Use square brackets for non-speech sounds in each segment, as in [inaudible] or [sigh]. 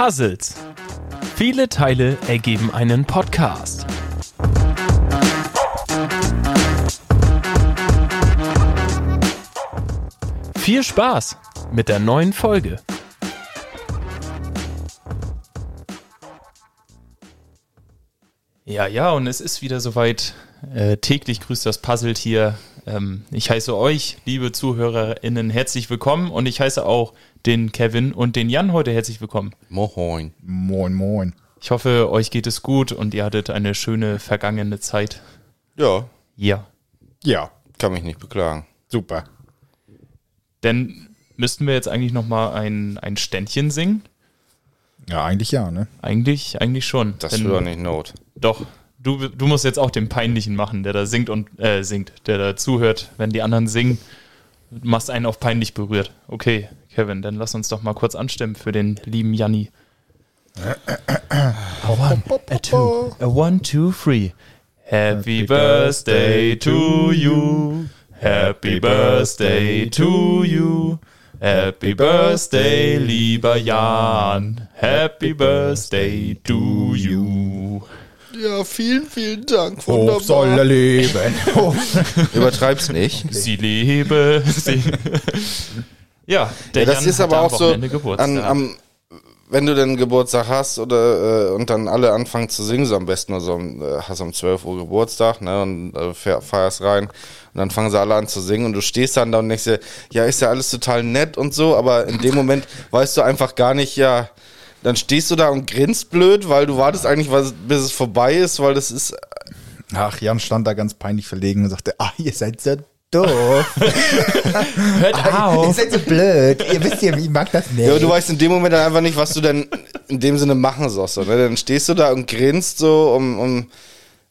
Puzzles. Viele Teile ergeben einen Podcast. Viel Spaß mit der neuen Folge. Ja, ja, und es ist wieder soweit. Äh, täglich grüßt das Puzzle hier. Ähm, ich heiße euch, liebe ZuhörerInnen, herzlich willkommen und ich heiße auch den Kevin und den Jan heute herzlich willkommen. Moin. Moin, moin. Ich hoffe, euch geht es gut und ihr hattet eine schöne vergangene Zeit. Ja, Ja. Ja, kann mich nicht beklagen. super. Denn müssten wir jetzt eigentlich nochmal ein, ein Ständchen singen? Ja, eigentlich ja, ne? Eigentlich, eigentlich schon. Das Denn- wird doch nicht Not. Doch, du, du musst jetzt auch den Peinlichen machen, der da singt und äh, singt, der da zuhört, wenn die anderen singen. Du machst einen auf peinlich berührt. Okay, Kevin, dann lass uns doch mal kurz anstimmen für den lieben Janni. A one, a two, a one, two, three. Happy birthday to you. Happy birthday to you. Happy birthday, lieber Jan. Happy birthday to you. Ja, vielen, vielen Dank. Hoch soll er leben. [laughs] Übertreib's nicht. Sie lebe. Sie [laughs] ja, der Ja, das Jan ist aber auch so, an, am, wenn du dann Geburtstag hast oder äh, und dann alle anfangen zu singen, so am besten also um, äh, hast um 12 Uhr Geburtstag, ne, und äh, fe- feierst rein und dann fangen sie alle an zu singen und du stehst dann da und denkst dir, ja, ist ja alles total nett und so, aber in dem Moment weißt du einfach gar nicht, ja, dann stehst du da und grinst blöd, weil du wartest eigentlich, was- bis es vorbei ist, weil das ist Ach, Jan stand da ganz peinlich verlegen und sagte, ah, ihr seid so doof. [laughs] Hört ihr auf. seid so blöd. Ihr wisst ja, ich mag das nicht. Ja, aber du weißt in dem Moment dann einfach nicht, was du denn in dem Sinne machen sollst. So, ne? Dann stehst du da und grinst so um, um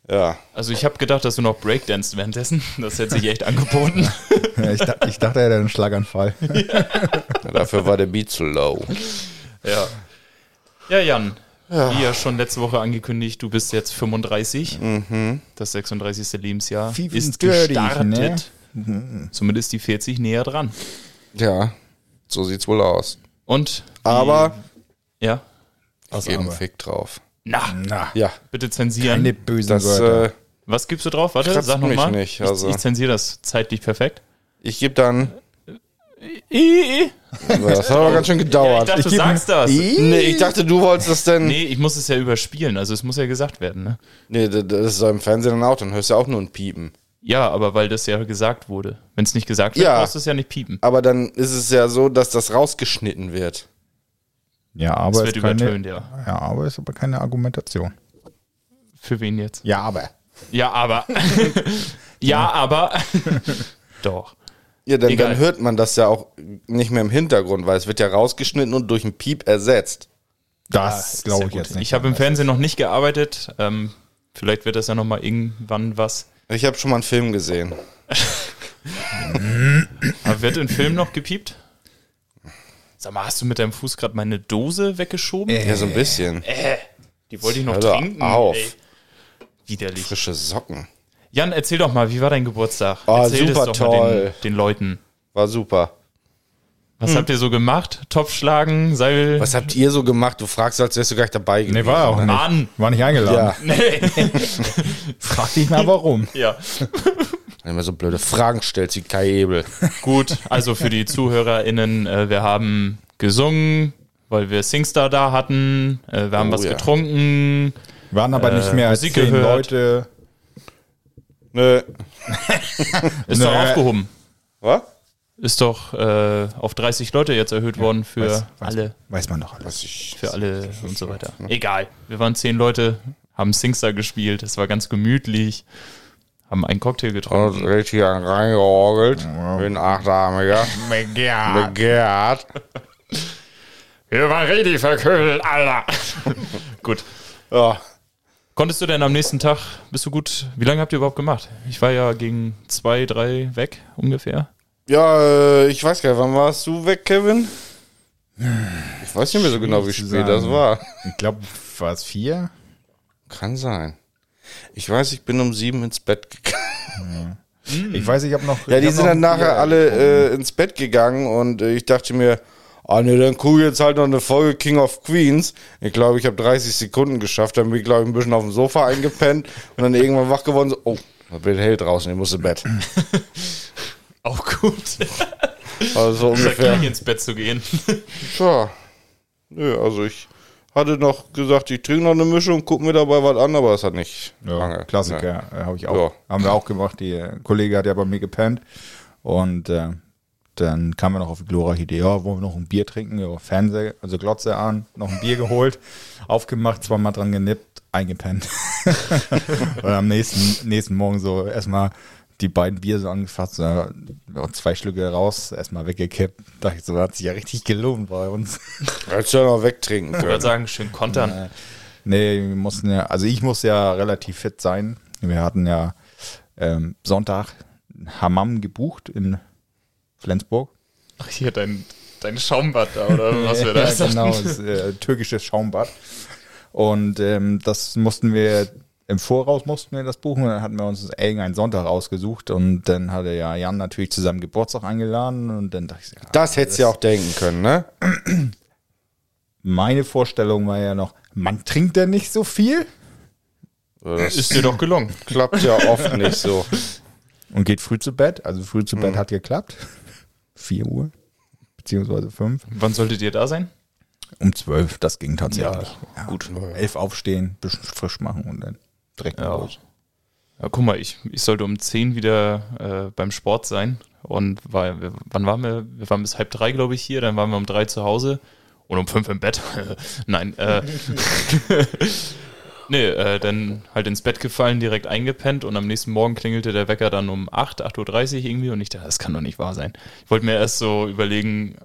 ja. Also ich habe gedacht, dass du noch Breakdanced währenddessen. Das hätte sich echt angeboten. [laughs] Ja, ich, dachte, ich dachte, er hätte einen Schlaganfall. [laughs] Dafür war der Beat zu low. ja. Ja, Jan. Wie ja schon letzte Woche angekündigt, du bist jetzt 35. Das 36. Lebensjahr ist 35, gestartet. ne? Zumindest die 40 näher dran. Ja, so sieht's wohl aus. Und? die- Aber Ja. ich gebe einen Fick drauf. Na, Na, Ja, bitte zensieren. keine bösen das, Wörter. äh, Was gibst du drauf? Warte, sag nochmal. nicht, also. Ich, ich zensiere das zeitlich perfekt. ich gebe dann, I, das hat aber ganz schön Ja, ich gedauert. dachte, du geb sagst das. nee, ich dachte, du wolltest das denn. Nee, Nee, ich muss es ja überspielen, also es muss ja gesagt werden, ne? d- das ist im Fernsehen dann auch, dann hörst du ja auch nur ein Piepen. Ja, aber weil das ja gesagt wurde. Wenn es nicht gesagt wird, Ja. brauchst du es ja nicht piepen. Aber dann ist es ja so, dass das rausgeschnitten wird. Ja, Es aber wird ist keine, übertönt, ja. ja, aber ist aber keine Argumentation. Für wen jetzt? Ja, aber. Ja, aber. [laughs] ja, aber. [laughs] Doch. Ja, dann, Egal. dann hört man das ja auch nicht mehr im Hintergrund, weil es wird ja rausgeschnitten und durch einen Piep ersetzt. Das Ist glaube ja ich gut. jetzt nicht. Ich habe im Fernsehen noch nicht gearbeitet. Ähm, vielleicht wird das ja nochmal irgendwann was. Ich habe schon mal einen Film gesehen. [laughs] Aber wird im Film noch gepiept? Sag mal, hast du mit deinem Fuß gerade meine Dose weggeschoben? Ja, so ein bisschen. Die wollte ich noch Hör trinken. auf. Ey. Widerlich. Frische Socken. Jan, erzähl doch mal, wie war dein Geburtstag? Oh, erzähl super das doch mal den, toll. den Leuten. War super. Was habt ihr so gemacht? Topf schlagen, Seil? Was habt ihr so gemacht? Du fragst, als wärst du gleich dabei gewesen. Nee, war auch nicht. Mann! War nicht eingeladen. Ja, [laughs] Frag dich mal, warum. [laughs] Ja. wenn man so blöde Fragen stellt wie Kai Ebel. [laughs] Gut, also für die ZuhörerInnen, äh, wir haben gesungen, weil wir Singstar da hatten. Äh, wir haben Oh, was ja. getrunken. Waren aber nicht mehr als Musik zehn gehört. Leute. Nö. Ist Nö. doch aufgehoben. Was? Ist doch äh, auf 30 Leute jetzt erhöht worden für weiß- weiß- alle. Weiß man doch alles. Was ich, Für alle und so weiter. Egal. Wir waren zehn Leute, haben Singstar gespielt. Es war ganz gemütlich. Haben einen Cocktail Und getrunken. richtig an reingeorgelt. Wie ein Achtarmiger. Begehrt. Wir waren richtig verkühlt, Alter. [laughs] Gut. Ja. Konntest du denn am nächsten Tag, bist du gut, wie lange habt ihr überhaupt gemacht? Ich war ja gegen zwei, drei weg ungefähr. Ja, äh, ich weiß gar nicht, wann warst du weg, Kevin? Ich weiß nicht mehr so genau, wie spät das sagen. war. Ich glaube, war es vier? Kann sein. Ich weiß, ich bin um sieben ins Bett gegangen. Ich weiß, ich habe noch. Ja, die sind dann nachher alle äh, ins Bett gegangen und äh, ich dachte mir, ah ne, dann gucke ich jetzt halt noch eine Folge King of Queens. Ich glaube, ich habe 30 Sekunden geschafft, dann bin ich, glaube ich, ein bisschen auf dem Sofa eingepennt und dann irgendwann wach geworden, so, oh, da wird hell draußen, ich muss ins Bett. [laughs] Auch gut. Also ja ungefähr. gleich ins Bett zu gehen. Tja, nö, also ich hatte noch gesagt, ich trinke noch eine Mischung, guck mir dabei was an, aber es hat nicht Ja, lange. Klassiker, äh, habe ich auch, Ja. haben wir auch gemacht. Die Kollege hat ja bei mir gepennt und äh, dann kamen wir noch auf die glorreiche Idee, ja, wollen wir noch ein Bier trinken, ja, Fernseher, also Glotze an, noch ein Bier geholt, [laughs] aufgemacht, zweimal dran genippt, eingepennt. [laughs] und am nächsten, nächsten Morgen so erstmal die beiden Bier so angefasst, ja, zwei Schlücke raus, erstmal weggekippt. Dachte ich so, hat sich ja richtig gelohnt bei uns. [laughs] Hättest du ja noch wegtrinken Ich würde können. sagen, schön kontern. Nee, wir mussten ja, also ich muss ja relativ fit sein. Wir hatten ja ähm, Sonntag Hammam gebucht in Flensburg. Ach, hier dein, dein Schaumbad da, oder [laughs] was wir da ja, genau, das äh, türkisches Schaumbad. Und ähm, das mussten wir im Voraus mussten wir das buchen und dann hatten wir uns irgendeinen Sonntag ausgesucht und dann hatte ja Jan natürlich zu seinem Geburtstag eingeladen und dann dachte ich, ja, Das hättest du ja auch denken können, ne? [clears throat] meine Vorstellung war ja noch, man trinkt denn nicht so viel Das Ist dir doch gelungen. [laughs] klappt ja oft nicht so. und geht früh zu Bett. Also früh zu. Bett hat geklappt. [laughs] 4 Uhr, beziehungsweise 5. Wann solltet ihr da sein? Um 12, das ging tatsächlich. Ja, gut. 11 aufstehen, bisschen frisch machen und dann direkt Ja. los. Ja, guck mal, ich, ich sollte um 10 wieder äh, beim Sport sein. Und war, wir- wann waren wir? Wir waren bis halb drei, glaube ich, hier. Dann waren wir um drei zu Hause und um fünf im Bett. [laughs] Nein, äh, [laughs] nee, äh, dann halt ins Bett gefallen, direkt eingepennt und am nächsten Morgen klingelte der Wecker dann um 8, 8.30 Uhr irgendwie und ich dachte, das kann doch nicht wahr sein. Ich wollte mir erst so überlegen,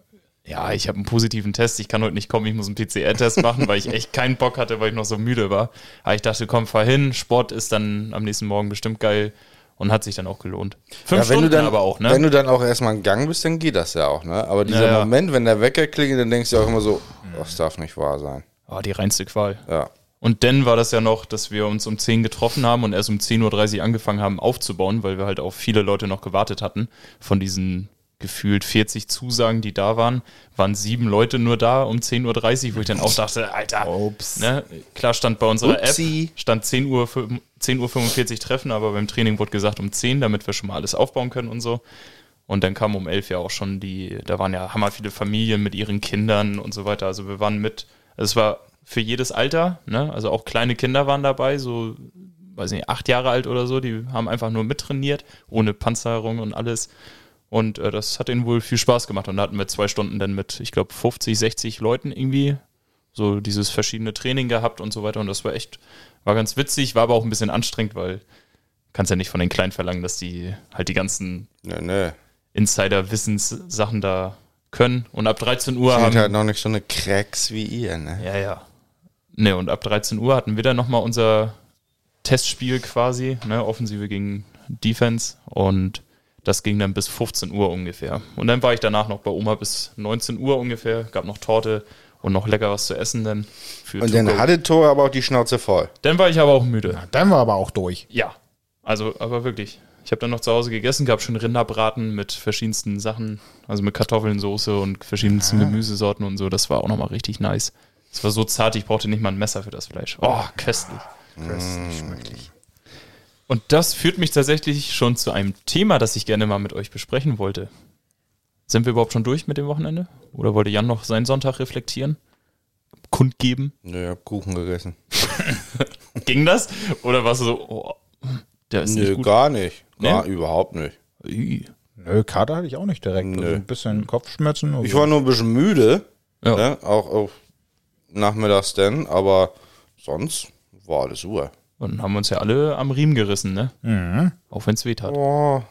ja, ich habe einen positiven Test, ich kann heute nicht kommen, ich muss einen PCR-Test machen, weil ich echt keinen Bock hatte, weil ich noch so müde war. Aber ich dachte, komm, fahr hin, Sport ist dann am nächsten Morgen bestimmt geil und hat sich dann auch gelohnt. Fünf Ja, wenn Stunden du dann, aber auch, ne? Wenn du dann auch erstmal in Gang bist, dann geht das ja auch, ne? Aber dieser Ja, ja. Moment, wenn der Wecker klingelt, dann denkst du auch immer so, das darf nicht wahr sein. oh, die reinste Qual. Ja. Und dann war das ja noch, dass wir uns um 10 getroffen haben und erst um 10.30 Uhr angefangen haben aufzubauen, weil wir halt auf viele Leute noch gewartet hatten. Von diesen gefühlt 40 Zusagen, die da waren, waren sieben Leute nur da um 10.30 Uhr, wo ich dann auch dachte, Alter, Ups. ne? klar stand bei unserer Upsi. App, stand 10 Uhr, fü- 10 Uhr 45 Treffen, aber beim Training wurde gesagt um 10, damit wir schon mal alles aufbauen können und so. Und dann kam um 11 ja auch schon die, da waren ja hammer viele Familien mit ihren Kindern und so weiter. Also wir waren mit, es war für jedes Alter, ne? Also auch kleine Kinder waren dabei, so, weiß nicht, acht Jahre alt oder so, die haben einfach nur mittrainiert, ohne Panzerung und alles. Und äh, das hat ihnen wohl viel Spaß gemacht. Und da hatten wir zwei Stunden dann mit, ich glaube, 50, 60 Leuten irgendwie so dieses verschiedene Training gehabt und so weiter. Und das war echt, war ganz witzig, war aber auch ein bisschen anstrengend, weil kannst ja nicht von den Kleinen verlangen, dass die halt die ganzen Nee, nee. Insider-Wissenssachen da können. Und ab 13 Uhr Sind haben. halt noch nicht so eine Cracks wie ihr, ne? Ja, ja. Ne, und ab 13 Uhr hatten wir dann nochmal unser Testspiel quasi, ne, Offensive gegen Defense und das ging dann bis 15 Uhr ungefähr. Und dann war ich danach noch bei Oma bis 19 Uhr ungefähr, gab noch Torte und noch lecker was zu essen dann. Für Und dann hatte Tor aber auch die Schnauze voll. dann war ich aber auch müde. Dann war aber auch durch. Ja, also aber wirklich. Ich habe dann noch zu Hause gegessen, gab schon Rinderbraten mit verschiedensten Sachen, also mit Kartoffeln, Soße und verschiedensten Gemüsesorten und so. Das war auch nochmal richtig nice. Es war so zart, ich brauchte nicht mal ein Messer für das Fleisch. Oh, köstlich. Köstlich, schmecklich. Und das führt mich tatsächlich schon zu einem Thema, das ich gerne mal mit euch besprechen wollte. Sind wir überhaupt schon durch mit dem Wochenende? Oder wollte Jan noch seinen Sonntag reflektieren? Kundgeben? Nö, ich hab Kuchen gegessen. [laughs] Ging das? Oder warst du so, oh, der ist Nö, nicht gut? gar nicht. Gar Nee? überhaupt nicht. Ui. Nö, Kater hatte ich auch nicht direkt. Also ein bisschen Kopfschmerzen. Ich war nur ein bisschen müde, Ja. ne? auch, auch nachmittags denn, aber sonst war alles Uhr. Und haben uns ja alle am Riemen gerissen, ne? Mhm. Auch wenn es weh tat. Oh.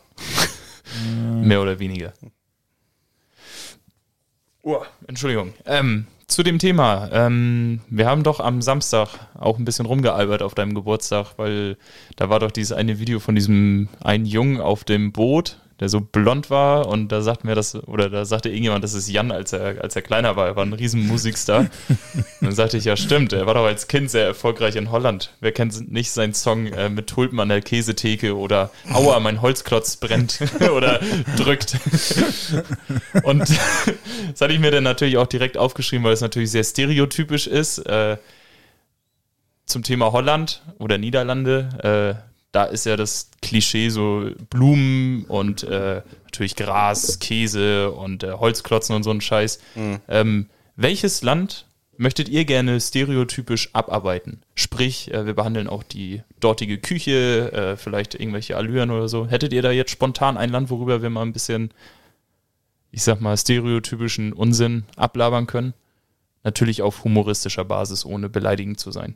Mehr oder weniger. Oh, Entschuldigung. Ähm, zu dem Thema. Ähm, wir haben doch am Samstag auch ein bisschen rumgealbert auf deinem Geburtstag, weil da war doch dieses eine Video von diesem einen Jungen auf dem Boot. Der so blond war und da sagten wir das, oder da sagte irgendjemand, das ist Jan, als er, als er kleiner war. Er war ein riesen Musikstar. und [laughs] dann sagte ich, ja stimmt, er war doch als Kind sehr erfolgreich in Holland. Wer kennt nicht seinen Song äh, mit Tulpen an der Käsetheke oder Aua, mein Holzklotz brennt [laughs] oder drückt. [laughs] und das hatte ich mir dann natürlich auch direkt aufgeschrieben, weil es natürlich sehr stereotypisch ist. Äh, zum Thema Holland oder Niederlande, äh, da ist ja das Klischee so Blumen und äh, natürlich Gras, Käse und äh, Holzklotzen und so ein Scheiß. Ähm, welches Land möchtet ihr gerne stereotypisch abarbeiten? Sprich, äh, wir behandeln auch die dortige Küche, äh, vielleicht irgendwelche Allüren oder so. Hättet ihr da jetzt spontan ein Land, worüber wir mal ein bisschen, ich sag mal, stereotypischen Unsinn ablabern können? Natürlich auf humoristischer Basis, ohne beleidigend zu sein.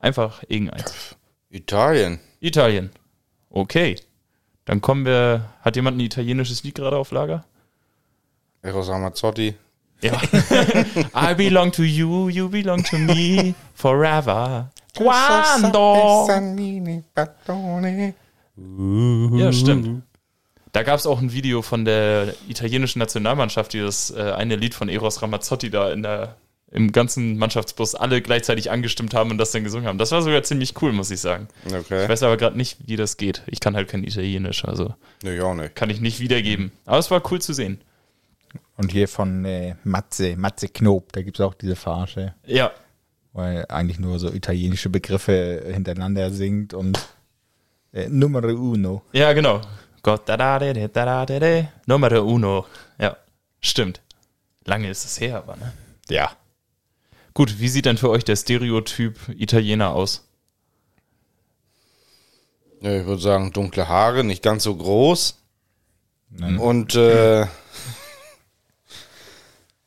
Einfach irgendeins. Italien. Italien. Okay. Dann kommen wir. Hat jemand ein italienisches Lied gerade auf Lager? Eros Ramazzotti. Ja. [laughs] I belong to you, you belong to me forever. Quando? Ja, stimmt. Da gab es auch ein Video von der italienischen Nationalmannschaft, die das äh, eine Lied von Eros Ramazzotti da in der, im ganzen Mannschaftsbus alle gleichzeitig angestimmt haben und das dann gesungen haben. Das war sogar ziemlich cool, muss ich sagen. Okay. Ich weiß aber gerade nicht, wie das geht. Ich kann halt kein Italienisch, also Nee, auch nicht. kann ich nicht wiedergeben. Aber es war cool zu sehen. Und hier von äh, Matze, Matze Knob, da gibt es auch diese Verarsche, Ja, weil eigentlich nur so italienische Begriffe hintereinander singt und äh, Numero uno. ja, genau. Gott, da da da da da da da Numero uno. Ja, stimmt. Lange ist es her, aber ne? Ja. Gut, wie sieht denn für euch der Stereotyp Italiener aus? Ja, ich würde sagen, dunkle Haare, nicht ganz so groß. Und äh, [laughs]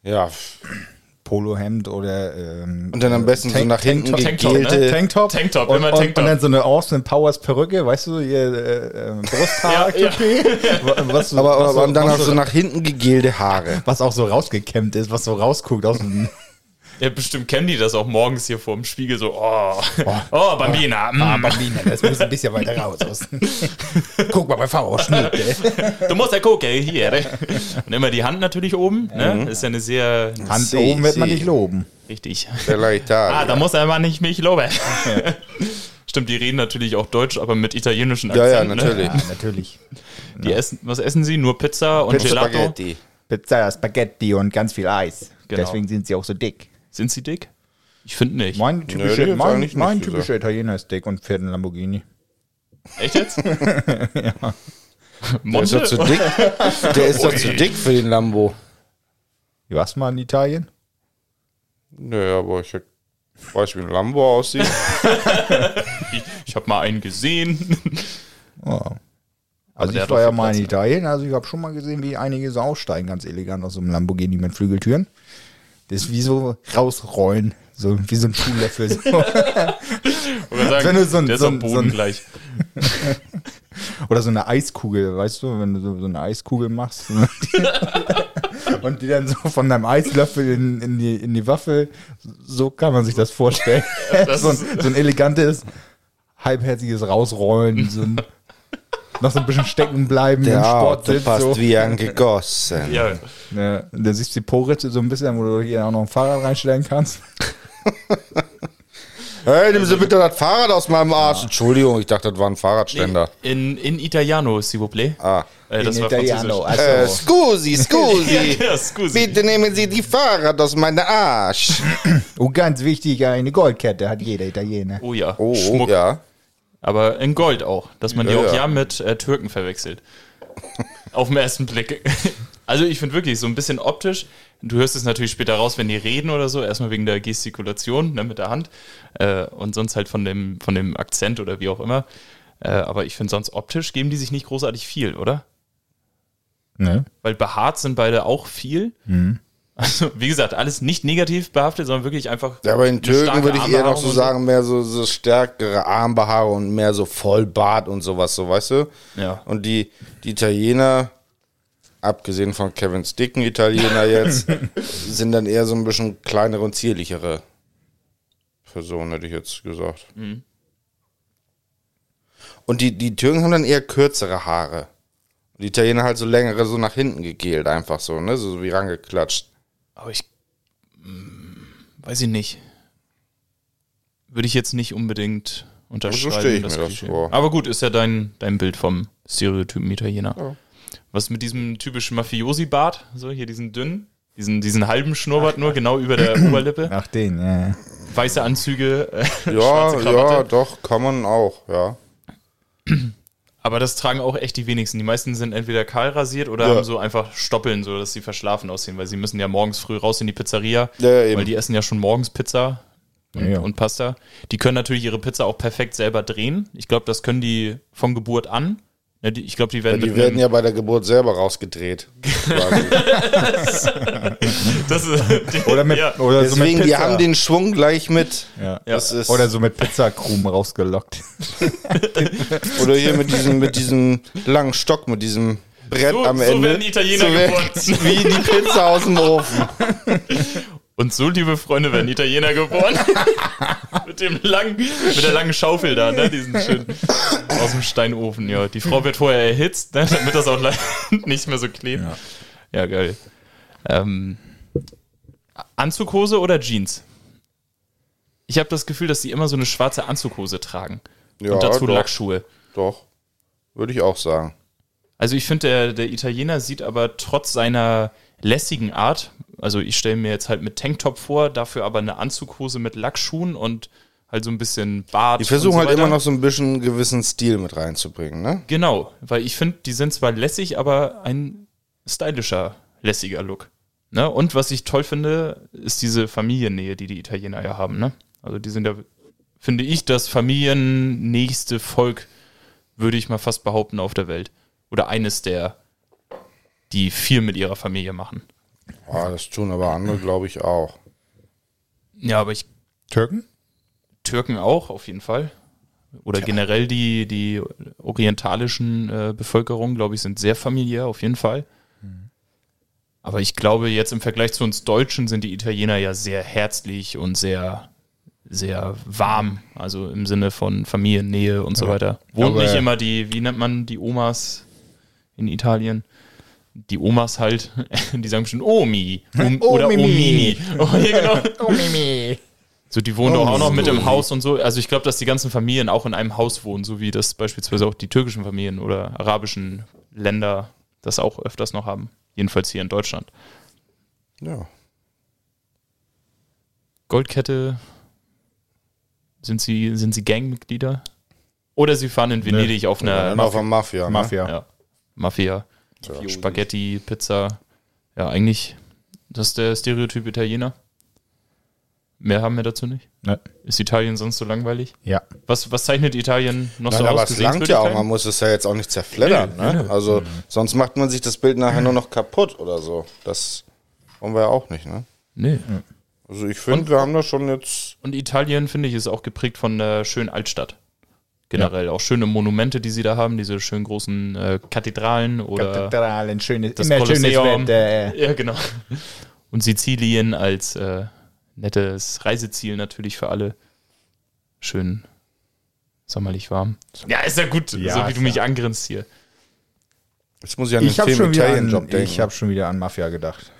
ja, Polohemd oder ähm, und dann am besten so Tank- nach hinten Tanktop, Tanktop, ne? gegelte. Tanktop, Tanktop, und, immer und, Tanktop. und dann so eine Austin Powers Perücke, weißt du, ihr äh, äh, Brusthaar, [laughs] Ja, ja. [laughs] was, so- Aber, was aber so- und dann hast so, du nach hinten gegelte Haare. was auch so rausgekämmt ist, was so rausguckt aus dem Ja, bestimmt kennen die das auch morgens hier vor dem Spiegel so, oh, oh, Bambina, Ah, mm, Bambina, das muss ein bisschen weiter raus. [laughs] Guck mal, bei V Schnitt. du musst ja gucken, hier. ne? Und immer die Hand natürlich oben, ne? Ist ja eine sehr, Hand Sie, oben wird man sie. nicht loben. richtig. Bella Ah, Italia. da muss er aber nicht mich loben. Stimmt, die reden natürlich auch Deutsch, aber mit italienischen ja, Akzent. ja, Ne? natürlich. Ja, natürlich. Die essen, was essen sie? Nur Pizza und Pizza Gelato? Spaghetti. Pizza, Spaghetti und ganz viel Eis. Genau. Deswegen sind sie auch so dick. Sind sie dick? Ich finde nicht. Mein Nee, typischer, hat's mein, mein typischer Italiener ist dick und fährt einen Lamborghini. Echt jetzt? [laughs] Der Monte? ist doch zu dick. Der ist doch zu dick für den Lambo. Du warst mal in Italien? Nö, aber ich weiß, wie ein Lambo aussieht. [laughs] Ich, ich habe mal einen gesehen. Oh. Also der ich war ja mal in Platz, ne? Italien, also ich habe schon mal gesehen, wie einige so aussteigen, ganz elegant aus so einem Lamborghini mit Flügeltüren. Das ist wie so rausrollen, so wie so ein Schuhlöffel. So. [laughs] Oder sagen, Wenn du so ein- der so ein- Boden so ein- gleich. [laughs] Oder so eine Eiskugel, weißt du, wenn du so, so eine Eiskugel machst [laughs] und die dann so von deinem Eislöffel in, in, die, in die Waffel, so kann man sich das vorstellen. Das so, ein, so ein elegantes, halbherziges Rausrollen, so ein, noch so ein bisschen stecken bleiben Der im Auto Sportsitz. passt So. wie angegossen. Ja, Ja, und da siehst du die Po-Ritze so ein bisschen, wo du hier auch noch ein Fahrrad reinstellen kannst. [laughs] Hey, nimm Sie bitte das Fahrrad aus meinem Arsch. Entschuldigung, ich dachte, das war ein Fahrradständer. in, in Italiano, s'il vous plaît. Ah. Äh, das In war Italiano, Französisch. Äh, also. scusi, scusi. [laughs] Ja, scusi. Bitte nehmen Sie die Fahrrad aus meinem Arsch. Und ganz wichtig, eine Goldkette hat jeder Italiener. Oh ja, Oh, Schmuck. ja. Aber in Gold auch, dass man die Ja, auch ja. ja mit äh, Türken verwechselt. [laughs] Auf den ersten Blick. [laughs] Also ich finde wirklich so ein bisschen optisch, du hörst es natürlich später raus, wenn die reden oder so, erstmal wegen der Gestikulation ne, mit der Hand äh, und sonst halt von dem, von dem Akzent oder wie auch immer. Äh, aber ich finde sonst optisch geben die sich nicht großartig viel, oder? Ne? Weil behaart sind beide auch viel. Mhm. Also wie gesagt, alles nicht negativ behaftet, sondern wirklich einfach. Ja, aber in Türken würde ich eher noch Armbehaarung so sagen, mehr so, so stärkere Armbehaare und mehr so Vollbart und sowas, so weißt du? Ja. Und die, die Italiener, abgesehen von Kevins dicken Italiener jetzt, [laughs] sind dann eher so ein bisschen kleinere und zierlichere Personen, hätte ich jetzt gesagt. Und die, die Türken haben dann eher kürzere Haare. Die Italiener halt so längere, so nach hinten gegelt, einfach so, ne? So wie rangeklatscht. Aber ich mm, weiß ich nicht. Würde ich jetzt nicht unbedingt unterschreiben. stell ich mir das vor. Aber gut, ist ja dein, dein Bild vom Stereotypen Italiener. Was mit diesem typischen Mafiosi-Bart, so hier diesen dünnen, diesen, diesen halben Schnurrbart nur, genau über der [clears throat] Oberlippe, Nach den, ja. ja. weiße Anzüge, äh, [laughs] Ja, ja, doch, kann man auch, ja. Aber das tragen auch echt die wenigsten. Die meisten sind entweder kahl rasiert oder Ja. haben so einfach Stoppeln, so dass sie verschlafen aussehen, weil sie müssen ja morgens früh raus in die Pizzeria, Ja, ja, eben. weil die essen ja schon morgens Pizza und, Ja. und Pasta. Die können natürlich ihre Pizza auch perfekt selber drehen. Ich glaube, das können die von Geburt an. Ja, die, ich glaube, die werden Die mit werden ja bei der Geburt selber rausgedreht. [laughs] das ist, [laughs] Oder, mit, ja. oder so mit Deswegen, Pizza. die haben den Schwung gleich mit. ja. Das ist, Oder so mit Pizzakrumen rausgelockt. [laughs] oder hier mit diesem, mit diesem langen Stock, mit diesem Brett So- am so Ende. werden Italiener werden- geboren. Wie die Pizza aus dem Ofen. Und so, liebe Freunde, werden Italiener geboren. [laughs] mit dem langen, mit der langen Schaufel da, ne? Diesen schön aus dem Steinofen, ja. Die Frau wird vorher erhitzt, ne? damit das auch [laughs] nicht mehr so klebt. Ja, Ja. geil. Ähm, Anzughose oder Jeans? Ich habe das Gefühl, dass die immer so eine schwarze Anzughose tragen. Ja, und dazu doch. Lackschuhe. Doch. Würde ich auch sagen. Also ich finde, der, der Italiener sieht aber trotz seiner lässigen Art, also ich stelle mir jetzt halt mit Tanktop vor, dafür aber eine Anzughose mit Lackschuhen und halt so ein bisschen Bart. Die versuchen so halt immer noch so ein bisschen gewissen Stil mit reinzubringen, ne? Genau, weil ich finde, die sind zwar lässig, aber ein stylischer, lässiger Look. Ne? Und was ich toll finde, ist diese Familiennähe, die die Italiener ja haben. Ne? Also die sind ja, finde ich, das familiennächste Volk, würde ich mal fast behaupten, auf der Welt. Oder eines der, die viel mit ihrer Familie machen. Ja, das tun aber andere, glaube ich, auch. Ja, aber ich Türken? Türken auch, auf jeden Fall. Oder generell die, die orientalischen äh, Bevölkerung, glaube ich, sind sehr familiär, auf jeden Fall. Aber ich glaube, jetzt im Vergleich zu uns Deutschen sind die Italiener ja sehr herzlich und sehr, sehr warm. Also im Sinne von Familiennähe und so weiter. Wohnt Aber- nicht immer die, wie nennt man die Omas in Italien? Die Omas halt, [laughs] die sagen schon Omi um, [laughs] oder Omimi. Omini. [laughs] Oh, ja, genau. So, die wohnen doch auch noch mit im Haus und so. Also ich glaube, dass die ganzen Familien auch in einem Haus wohnen, so wie das beispielsweise auch die türkischen Familien oder arabischen Länder das auch öfters noch haben. Jedenfalls hier in Deutschland. Ja. Goldkette, sind sie, sind sie Gangmitglieder? Oder sie fahren in Venedig auf einer Dann auf der Mafia. Ne? Mafia. Ja, Mafia, Ja. Spaghetti, Pizza. Ja, eigentlich, das ist der Stereotyp Italiener. Mehr haben wir dazu nicht. Ne. Ist Italien sonst so langweilig? Ja. Was, was zeichnet Italien noch Nein, so aber aus? es langt ja auch, man muss es ja jetzt auch nicht zerfleddern. Nee, ne? nee, nee. Also sonst macht man sich das Bild nachher nur noch kaputt oder so. Das wollen wir ja auch nicht, ne? Nee. Also ich finde, wir haben da schon jetzt. Und Italien, finde ich, ist auch geprägt von der schönen Altstadt. Generell auch schöne Monumente, die sie da haben, diese schönen großen äh, Kathedralen oder Kathedralen, schönes, das immer schönes Kolosseum. Wetter. Ja, genau. Und Sizilien als äh, nettes Reiseziel natürlich für alle. Schön sommerlich warm. Ja, ist ja gut, Ja, so wie du mich angrinst hier. Jetzt muss ich an den Ich habe Film schon, wieder Italian an- Job denken. ich hab schon wieder an Mafia gedacht.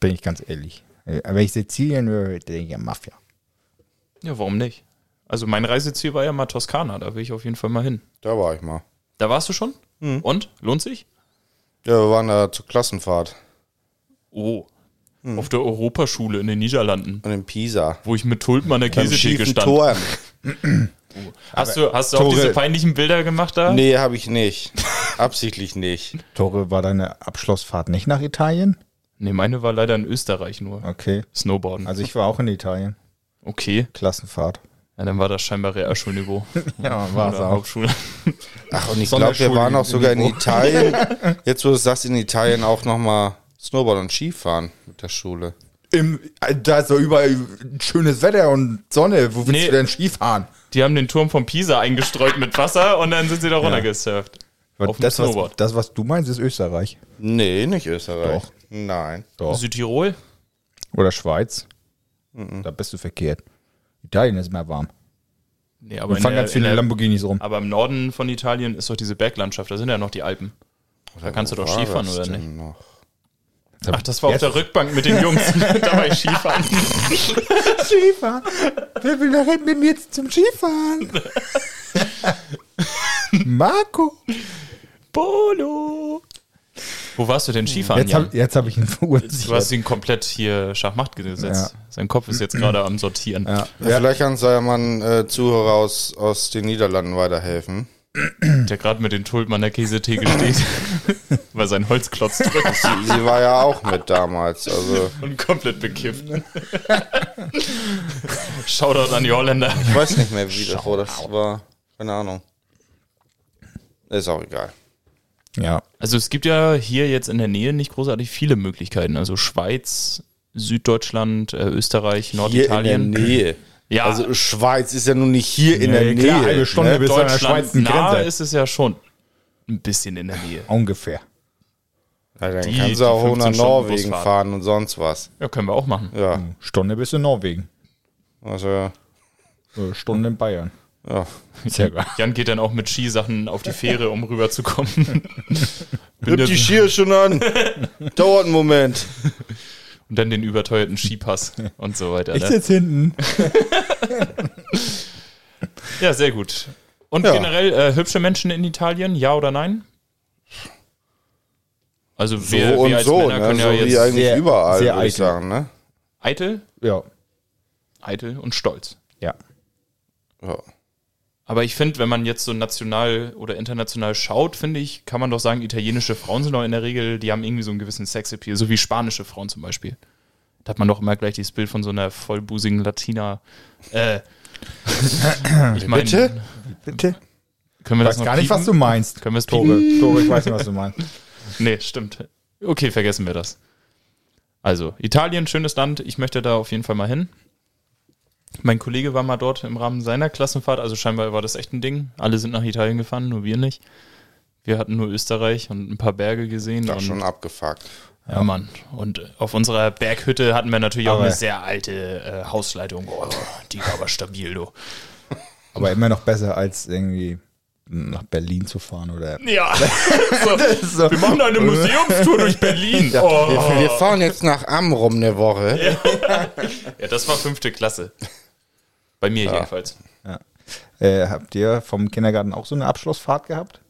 Bin ich ganz ehrlich. Äh, Wenn ich Sizilien höre, denke ich an Mafia. Ja, warum nicht? Also mein Reiseziel war ja mal Toskana, da will ich auf jeden Fall mal hin. da war ich mal. Da warst du schon? Hm. Und? Lohnt sich? Ja, wir waren da zur Klassenfahrt. Oh. Hm. Auf der Europaschule in den Niederlanden, Und in Pisa. wo ich mit Tulpen an der Käsetheke stand. Turm. Hast du, hast du auch Tore- diese peinlichen Bilder gemacht da? Nee, habe ich nicht. Absichtlich nicht. [laughs] Tore, war deine Abschlussfahrt nicht nach Italien? Nee, meine war leider in Österreich nur. Okay. Snowboarden. Also ich war auch in Italien. okay. Klassenfahrt. Ja, dann war das scheinbar Realschulniveau. [laughs] Ja, war Oder Hauptschule. Ach, und ich glaube, wir waren auch sogar in Italien. [laughs] Jetzt, wo du sagst, in Italien auch nochmal Snowboard und Skifahren mit der Schule. Im, äh, da ist doch überall schönes Wetter und Sonne. Wo willst Nee. du denn Skifahren? Die haben den Turm von Pisa eingestreut mit Wasser und dann sind sie da runtergesurft. Auf dem das, was, Snowboard. das, was du meinst, ist Österreich. Nee, nicht Österreich. Doch. Nein. Doch. Südtirol? Oder Schweiz. Da bist du verkehrt. Italien ist mehr warm. Nee, aber Wir fahren der- ganz viele der- Lamborghinis rum. Aber im Norden von Italien ist doch diese Berglandschaft, da sind ja noch die Alpen. Da kannst du doch Skifahren, das oder nicht? Noch? Ach, das war auf Jetzt- der Rückbank mit den Jungs. da war ich Skifahren. [laughs] Skifahren. Wer will da mit mir jetzt zum Skifahren? [laughs] Marco. Polo. Wo warst du denn Skifahren? Jetzt habe hab ich ihn [laughs] Du hast verurteilt. ihn komplett hier Schachmatt gesetzt. Ja. Sein Kopf ist jetzt [clears throat] gerade am Sortieren. Ja. Ja, vielleicht mal einen äh, Zuhörer aus, aus den Niederlanden weiterhelfen. Der gerade mit den Tulpen an der Käsetheke steht, [laughs] weil sein Holzklotz drückt [laughs] Sie war ja auch mit damals. Also, und komplett bekifft. Shoutout an die Holländer. ich weiß nicht mehr, wie das. Das war, keine Ahnung. Ist auch egal. Ja. Also es gibt ja hier jetzt in der Nähe nicht großartig viele Möglichkeiten. Also Schweiz, Süddeutschland, äh, Österreich, Norditalien. Hier in der Nähe. Ja, Also Schweiz ist ja nun nicht hier in Ja, der klar, Nähe. halbe Stunde ne? bis- an der Deutschland Schweizer Grenze. ist es ja schon ein bisschen in der Nähe. Ungefähr. Ja, dann Die- kannst du auch nach 15 Stunden Norwegen fahren und sonst was. Ja, können wir auch machen. Ja, Stunde bis in Norwegen. also, Äh, Stunde in Bayern. Ja. Sehr geil. Jan geht dann auch mit Skisachen auf die Fähre, um rüberzukommen. [laughs] Nimm die Skier schon an. [laughs] Dauert einen Moment. Und dann den überteuerten Skipass und so weiter. Ich Ne? sitze hinten. [laughs] Ja, sehr gut. Und Ja. generell äh, hübsche Menschen in Italien, ja oder nein? Also So wir, wir und als so, Männer ne? können so ja wie jetzt eigentlich sehr- überall, sehr eitel. sagen. Ne? eitel, Ja. eitel und stolz. Ja. Ja. Aber ich finde, wenn man jetzt so national oder international schaut, finde ich, kann man doch sagen, italienische Frauen sind doch in der Regel, die haben irgendwie so einen gewissen Sexappeal, so wie spanische Frauen zum Beispiel. Da hat man doch immer gleich dieses Bild von so einer vollbusigen Latina. Äh, [coughs] ich meine, Bitte? Bitte? können wir Ich das weiß noch gar nicht, piepen? was du meinst. Können wir es Tore? Tore, ich weiß nicht, was du meinst. [laughs] Nee, stimmt. Okay, vergessen wir das. Also, Italien, schönes Land. Ich möchte da auf jeden Fall mal hin. Mein Kollege war mal dort im Rahmen seiner Klassenfahrt, also scheinbar war das echt ein Ding. Alle sind nach Italien gefahren, nur wir nicht. Wir hatten nur Österreich und ein paar Berge gesehen. Da und, schon abgefuckt. ja, Mann. Und auf unserer Berghütte hatten wir natürlich auch Aber- eine sehr alte äh, Hausleitung. Oh, die war aber stabil, du. Aber immer noch besser, als irgendwie nach Berlin zu fahren oder. Ja, [laughs] So. wir machen eine Museumstour durch Berlin. Oh. Wir, wir fahren jetzt nach Amrum eine Woche. Ja, das war fünfte Klasse. Bei mir jedenfalls. Äh, habt ihr vom Kindergarten auch so eine Abschlussfahrt gehabt?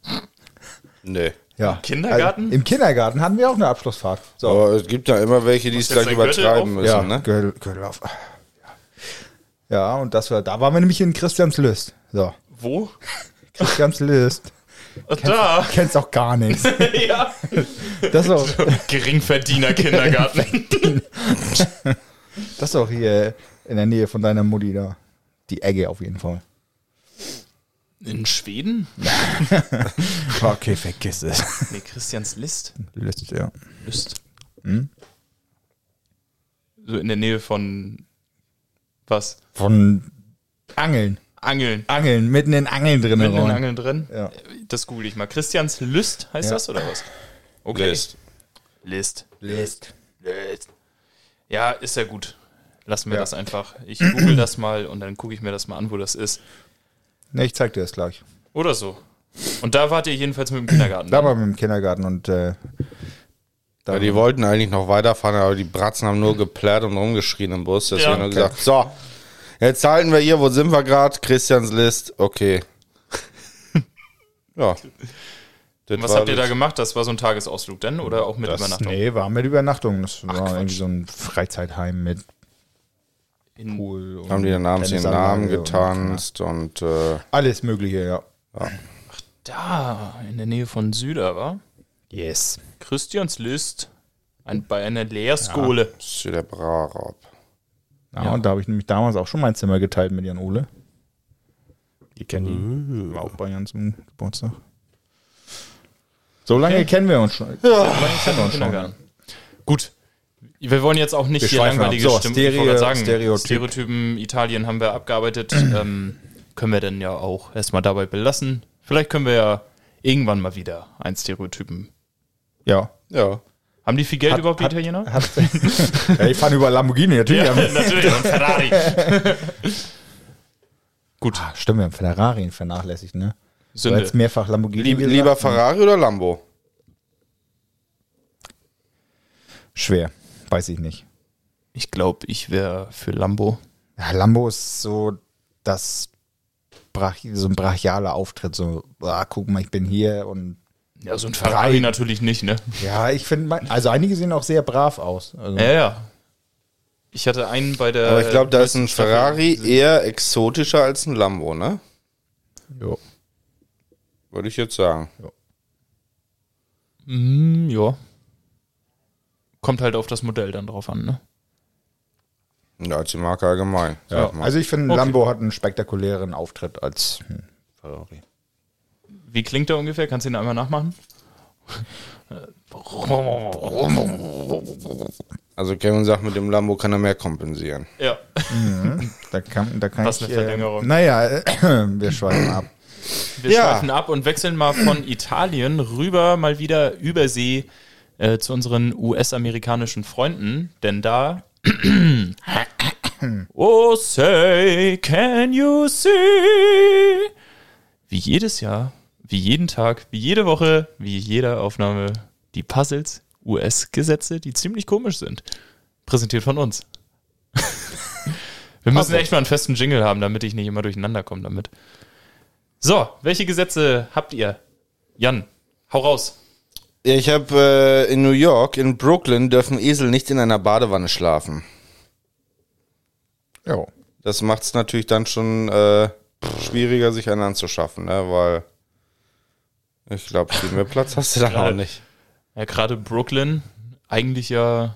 Nee. Ja. Kindergarten? Also, Im Kindergarten hatten wir auch eine Abschlussfahrt. So. Aber es gibt ja immer welche, die es gleich übertreiben müssen. ja, Ne? Gürtel, Gürtel auf. Ja, und das war, da waren wir nämlich in Christianslist. So, Wo? Christianslist. Ach, da. Kennst auch gar nichts. [laughs] ja. Das ist auch, Geringverdiener Kindergarten. [laughs] das ist auch hier in der Nähe von deiner Mutti da. Die Egge auf jeden Fall. In Schweden? [laughs] Okay, vergiss es. Nee, Christians List. List, ja. List. So in der Nähe von was? Von Angeln. Angeln. Angeln, mitten in Angeln drin. Mitten in. Angeln drin? Ja. Das google ich mal. Christians List heißt Ja. das oder was? Okay. List. List. List. List. Ja, ist ja gut. Lassen wir Ja. das einfach. Ich google das mal und dann gucke ich mir das mal an, wo das ist. Ne, ich zeig dir das gleich. Oder so. Und da wart ihr jedenfalls mit dem Kindergarten. Da waren wir im Kindergarten und äh, da Ja, die wollten eigentlich noch weiterfahren, aber die Bratzen haben nur geplärrt und rumgeschrien im Bus. Deswegen Ja, haben wir okay. gesagt, so, jetzt halten wir hier, wo sind wir gerade? Christians List, okay. ja. Das Was habt ihr da gemacht? Das war so ein Tagesausflug denn? Oder auch mit Das- Übernachtung? Nee, war mit Übernachtung. Das war Quatsch. irgendwie so ein Freizeitheim mit In, Pool. und Haben die dann abends ihren Tennisanlage Namen und- getanzt und, äh, Alles Mögliche, ja. da, in der Nähe von Süder, war? Yes. Christians List. Ein, bei einer Lehrskole. ist der Brarab. Ja, Ja. und da habe ich nämlich damals auch schon mein Zimmer geteilt mit Jan Ole. Die kennen ihn. War auch bei Jan zum Geburtstag. So lange Okay. kennen wir uns schon. So lange kennen wir uns schon. Gut. Wir wollen jetzt auch nicht Wir hier langweilige. So, Stimmen. Stereo- sagen, Stereotyp. Stereotypen Italien haben wir abgearbeitet. [clears throat] ähm, können wir dann ja auch erstmal dabei belassen. Vielleicht können wir ja irgendwann mal wieder ein Stereotypen. Ja. Ja. Haben die viel Geld Hat- überhaupt, die hat- Italiener? Hat, [laughs] ja, ich fahre über Lamborghini, natürlich. Ja, natürlich. Und Ferrari. [laughs] Gut, Ah, stimmt, wir haben Ferrari vernachlässigt, ne? Sünde. jetzt mehrfach Lamborghini. Lieb, gesagt. lieber Ferrari oder Lambo? Schwer, weiß ich nicht. Ich glaube, ich wäre für Lambo. Ja, Lambo ist so das Brach, so ein brachialer Auftritt, so, ah, guck mal, ich bin hier und Ja, so ein Ferrari Drei. natürlich nicht, ne? ja, ich finde, also einige sehen auch sehr brav aus. Also, Ja, ja. Ich hatte einen bei der. Aber ich glaube, da ist ein Staffel- Ferrari eher exotischer als ein Lambo, ne? jo. Würde ich jetzt sagen. Mm, ja. Kommt halt auf das Modell dann drauf an, ne? Ja, als die Marke allgemein. Ja, also ich finde, Okay. Lambo hat einen spektakulären Auftritt als hm, Ferrari. Wie klingt der ungefähr? Kannst du ihn einmal nachmachen? also Kevin sagt, mit dem Lambo kann er mehr kompensieren. Ja. Da kann, da kann Was ich, eine Verlängerung. Äh, naja, äh, [clears throat] wir schweifen ab. Wir Ja. schweifen ab und wechseln mal von Italien rüber mal wieder übersee äh, zu unseren US-amerikanischen Freunden, denn da [clears throat] Oh say, can you see? Wie jedes Jahr, wie jeden Tag, wie jede Woche, wie jede Aufnahme die Puzzles, US-Gesetze, die ziemlich komisch sind. Präsentiert von uns. Wir müssen echt mal einen festen Jingle haben, damit ich nicht immer durcheinander komme damit. So, welche Gesetze habt ihr? Jan, hau raus. Ja, ich habe äh, in New York, in Brooklyn, dürfen Esel nicht in einer Badewanne schlafen. Ja. Das macht es natürlich dann schon äh, schwieriger, sich einen anzuschaffen, ne? weil ich glaube, viel mehr Platz hast du dann auch nicht. Ja, gerade Brooklyn, eigentlich ja.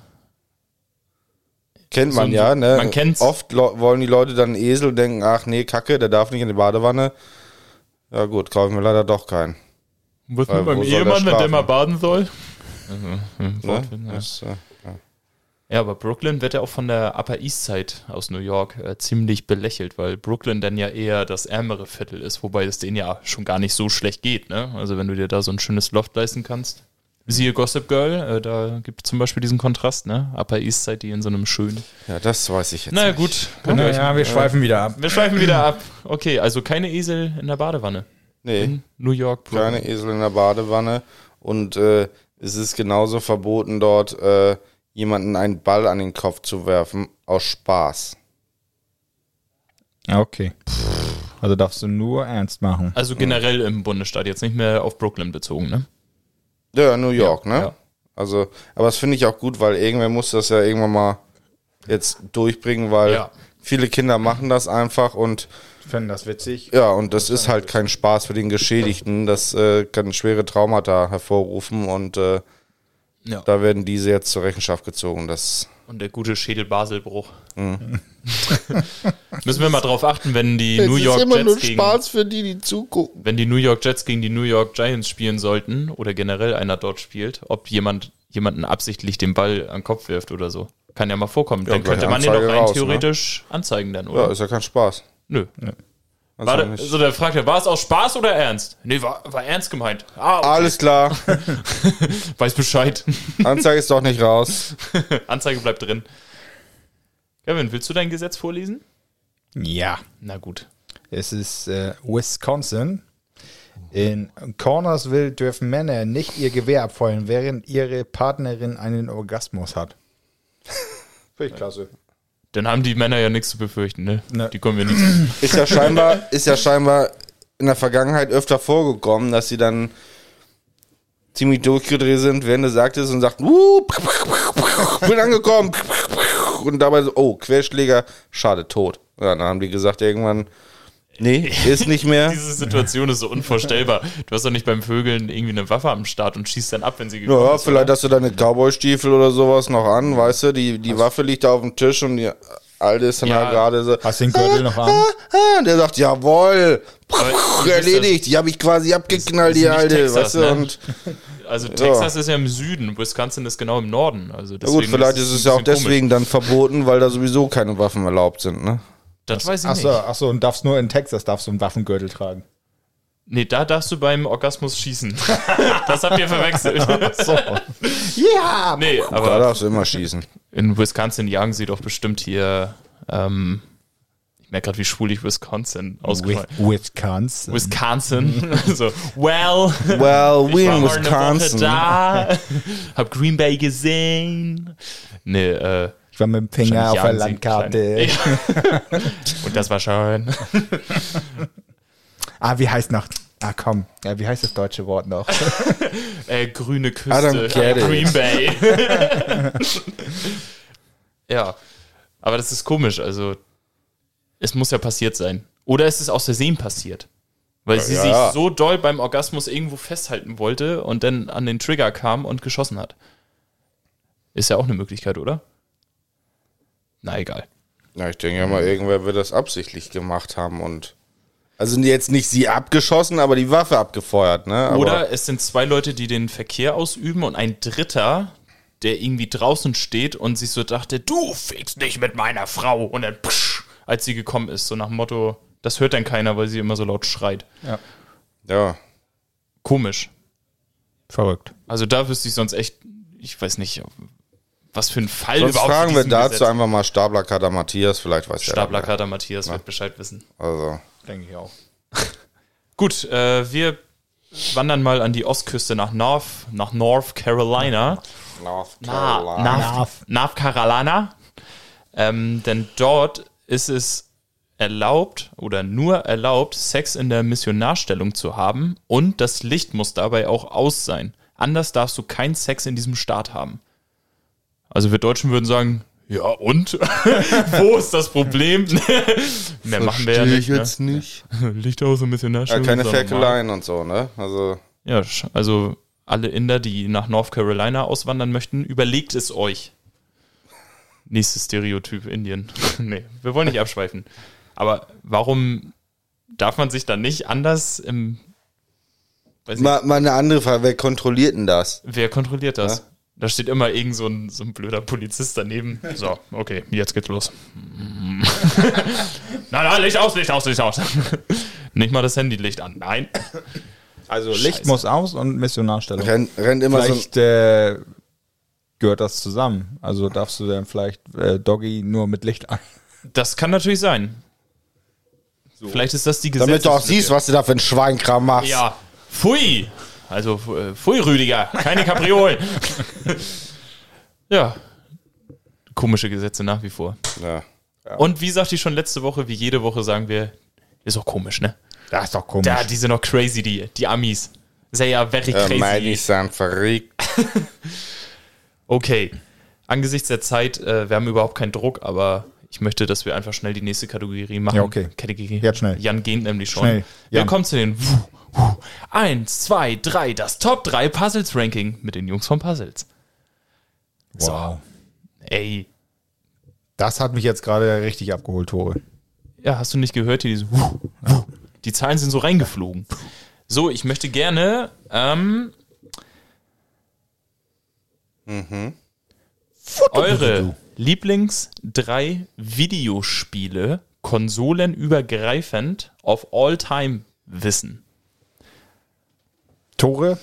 Kennt So man ein- ja, ne? man kennt's. Oft wollen die Leute dann einen Esel denken, ach nee, Kacke, der darf nicht in die Badewanne. Ja gut, kaufe ich mir leider doch keinen. Was mit meinem Ehemann, wenn der mal baden soll? Ne? Wortwind, ja. Das, äh, Ja, aber Brooklyn wird ja auch von der Upper East Side aus New York äh, ziemlich belächelt, weil Brooklyn dann ja eher das ärmere Viertel ist, wobei es denen ja schon gar nicht so schlecht geht, ne? Also wenn du dir da so ein schönes Loft leisten kannst. Siehe Gossip Girl, äh, da gibt es zum Beispiel diesen Kontrast, ne? Upper East Side, die in so einem schönen. ja, das weiß ich jetzt Naja, nicht. gut. könnt ihr euch- Naja, wir schweifen wieder ab. Wir schweifen wieder ab. Okay, also keine Esel in der Badewanne. Nee, In New York, Brooklyn. keine Esel in der Badewanne. Und äh, es ist genauso verboten, dort äh, jemanden einen Ball an den Kopf zu werfen, aus Spaß. Ja, okay. Also darfst du nur ernst machen. Also generell im Bundesstaat, jetzt nicht mehr auf Brooklyn bezogen, ne? Ja, New York, ne? ja. Also, aber das finde ich auch gut, weil irgendwer muss das ja irgendwann mal jetzt durchbringen, weil Ja. viele Kinder machen das einfach und Fänden das witzig. ja, und das ist halt kein Spaß für den Geschädigten. Das äh, kann schwere Traumata hervorrufen und äh, Ja. da werden diese jetzt zur Rechenschaft gezogen. Das Und der gute Schädel-Baselbruch. Mhm. [laughs] Müssen wir mal drauf achten, wenn die New York Jets gegen, für die, die zugucken. wenn die New York Jets gegen die New York Giants spielen sollten oder generell einer dort spielt, ob jemand jemanden absichtlich den Ball an den Kopf wirft oder so. Kann ja mal vorkommen. dann gleich könnte man den doch rein raus, ne? theoretisch anzeigen dann, Ja, oder? ist ja kein Spaß. Nö. Also War der, nicht- so, der fragt ja, war es aus Spaß oder ernst? Nee, war, war ernst gemeint. Ah, okay. Alles klar, [laughs] weiß Bescheid. [laughs] Anzeige ist doch nicht raus. [laughs] Anzeige bleibt drin. Kevin, willst du dein Gesetz vorlesen? Ja. Na gut. Es ist äh, Wisconsin. In Cornersville dürfen Männer nicht ihr Gewehr abfeuern, während ihre Partnerin einen Orgasmus hat. Finde ich klasse. Dann haben die Männer ja nichts zu befürchten, ne? Ne. Die kommen ja nicht. [clears throat] Ist ja scheinbar, [laughs] ist ja scheinbar in der Vergangenheit öfter vorgekommen, dass sie dann ziemlich durchgedreht sind, während du sagtest und sagten, uh, [laughs] bin angekommen. [laughs] Und dabei so, oh, Querschläger, schade, tot. Ja, dann haben die gesagt irgendwann, nee, ist nicht mehr. [laughs] Diese Situation ist so unvorstellbar. Du hast doch nicht beim Vögeln irgendwie eine Waffe am Start und schießt dann ab, wenn sie gekommen Ja, ist, vielleicht oder? hast du deine Cowboy-Stiefel oder sowas noch an, weißt du, die, die Waffe liegt da auf dem Tisch und die Alte ist dann Ja. halt gerade so, Hast du den Gürtel noch an? ah, und der sagt, jawohl, bist erledigt, die habe ich quasi abgeknallt, ist die Alte, Texas, weißt du, ne? und Also Texas ist ja im Süden, Wisconsin ist genau im Norden. Also Ja deswegen gut, vielleicht ist es ja auch deswegen dann verboten, weil da sowieso keine Waffen erlaubt sind, ne? Komisch. Das weiß ich Achso, nicht. achso, und darfst nur in Texas darfst du einen Waffengürtel tragen. Nee, da darfst du beim Orgasmus schießen. [laughs] das habt ihr verwechselt. [laughs] So. Ja! nee, Da aber darfst du immer schießen. in Wisconsin jagen sie doch bestimmt hier. Ähm, merke gerade, wie schwul ich Wisconsin ausgesprochen Wisconsin. Wisconsin. [laughs] so, well, Well, ich we war in mal eine Woche Wisconsin. da, hab Green Bay gesehen. Nee, äh, Finger auf der Landkarte. [laughs] Und das war schön. [laughs] Ah, wie heißt noch? Ah, komm. Ja, wie heißt das deutsche Wort noch? [laughs] Äh, grüne I don't Küste, get it. Green Bay. ja, aber das ist komisch. Also, es muss ja passiert sein. Oder es ist aus Versehen passiert. Weil sie Ja. sich so doll beim Orgasmus irgendwo festhalten wollte und dann an den Trigger kam und geschossen hat. Ist ja auch eine Möglichkeit, oder? Na egal. Ja, ich denke ja mal, irgendwer wird das absichtlich gemacht haben und. Also jetzt nicht sie abgeschossen, aber die Waffe abgefeuert, ne? Aber Oder es sind zwei Leute, die den Verkehr ausüben und ein dritter, der irgendwie draußen steht und sich so dachte, du fickst nicht mit meiner Frau. Und dann, psch, als sie gekommen ist, so nach dem Motto, das hört dann keiner, weil sie immer so laut schreit. Ja. Komisch. Verrückt. Also da wüsste ich sonst echt, ich weiß nicht, was für ein Fall Sonst überhaupt fragen wir dazu Gesetz- einfach mal Stablerkater Matthias, vielleicht weiß der. Staplerkater Matthias wird Bescheid wissen. Also. Denke ich auch. [laughs] Gut, äh, wir wandern mal an die Ostküste nach North, nach North Carolina. North Na, Carolina. North, North Carolina. Ähm, denn dort ist es erlaubt oder nur erlaubt, Sex in der Missionarstellung zu haben und das Licht muss dabei auch aus sein. Anders darfst du keinen Sex in diesem Staat haben. Also wir Deutschen würden sagen, ja und? [laughs] Wo ist das Problem? [laughs] Mehr machen wir ja Versteh nicht. ich jetzt ne? nicht. [laughs] Licht aus und Ja, Missionarstellung. keine ist doch normal. Ferkeleien und so, ne? Also. Ja, also alle Inder, die nach North Carolina auswandern möchten, überlegt es euch. Nächstes Stereotyp Indien. nee, wir wollen nicht abschweifen. Aber warum darf man sich dann nicht anders im. Weiß ich, Mal, mal eine andere Frage, wer kontrolliert denn das? wer kontrolliert das? Da steht immer irgend so ein, so ein blöder Polizist daneben. So, okay, jetzt geht's los. [laughs] nein, nein, Licht aus, Licht aus, Licht aus. [laughs] nicht mal das Handylicht an. Nein. Also Scheiße. Licht muss aus und Missionarstellung. Rennt, rennt immer so vielleicht äh, gehört das zusammen. Also darfst du dann vielleicht äh, Doggy nur mit Licht an. Das kann natürlich sein. Vielleicht ist das die Gesetzeslücke. damit du auch siehst, was du da für ein Schweinkram machst. Ja, pfui. Also, äh, pfui, Rüdiger. Keine Kapriolen. [laughs] ja. Komische Gesetze nach wie vor. Ja. Und wie sagte ich schon letzte Woche, wie jede Woche sagen wir, ist auch komisch, ne? Das ist doch komisch. Da, die sind noch crazy, die, die Amis. Sehr ja very Äh, crazy. meine ich sind verrückt. [laughs] Okay. Angesichts der Zeit, äh, wir haben überhaupt keinen Druck, aber ich möchte, dass wir einfach schnell die nächste Kategorie machen. Ja, okay. Kategorie. Jetzt schnell. Jan geht nämlich schon. Schnell. Wir Jan. kommen zu den Wuh, Wuh. Eins, zwei, drei, das Top 3 Puzzles Ranking mit den Jungs von Puzzles. wow. Ey. Das hat mich jetzt gerade richtig abgeholt, Tore. Ja, hast du nicht gehört, hier diese Wuh, Wuh. Die Zahlen sind so reingeflogen. So, ich möchte gerne ähm, eure Lieblings drei Videospiele konsolenübergreifend of all time wissen. Tore?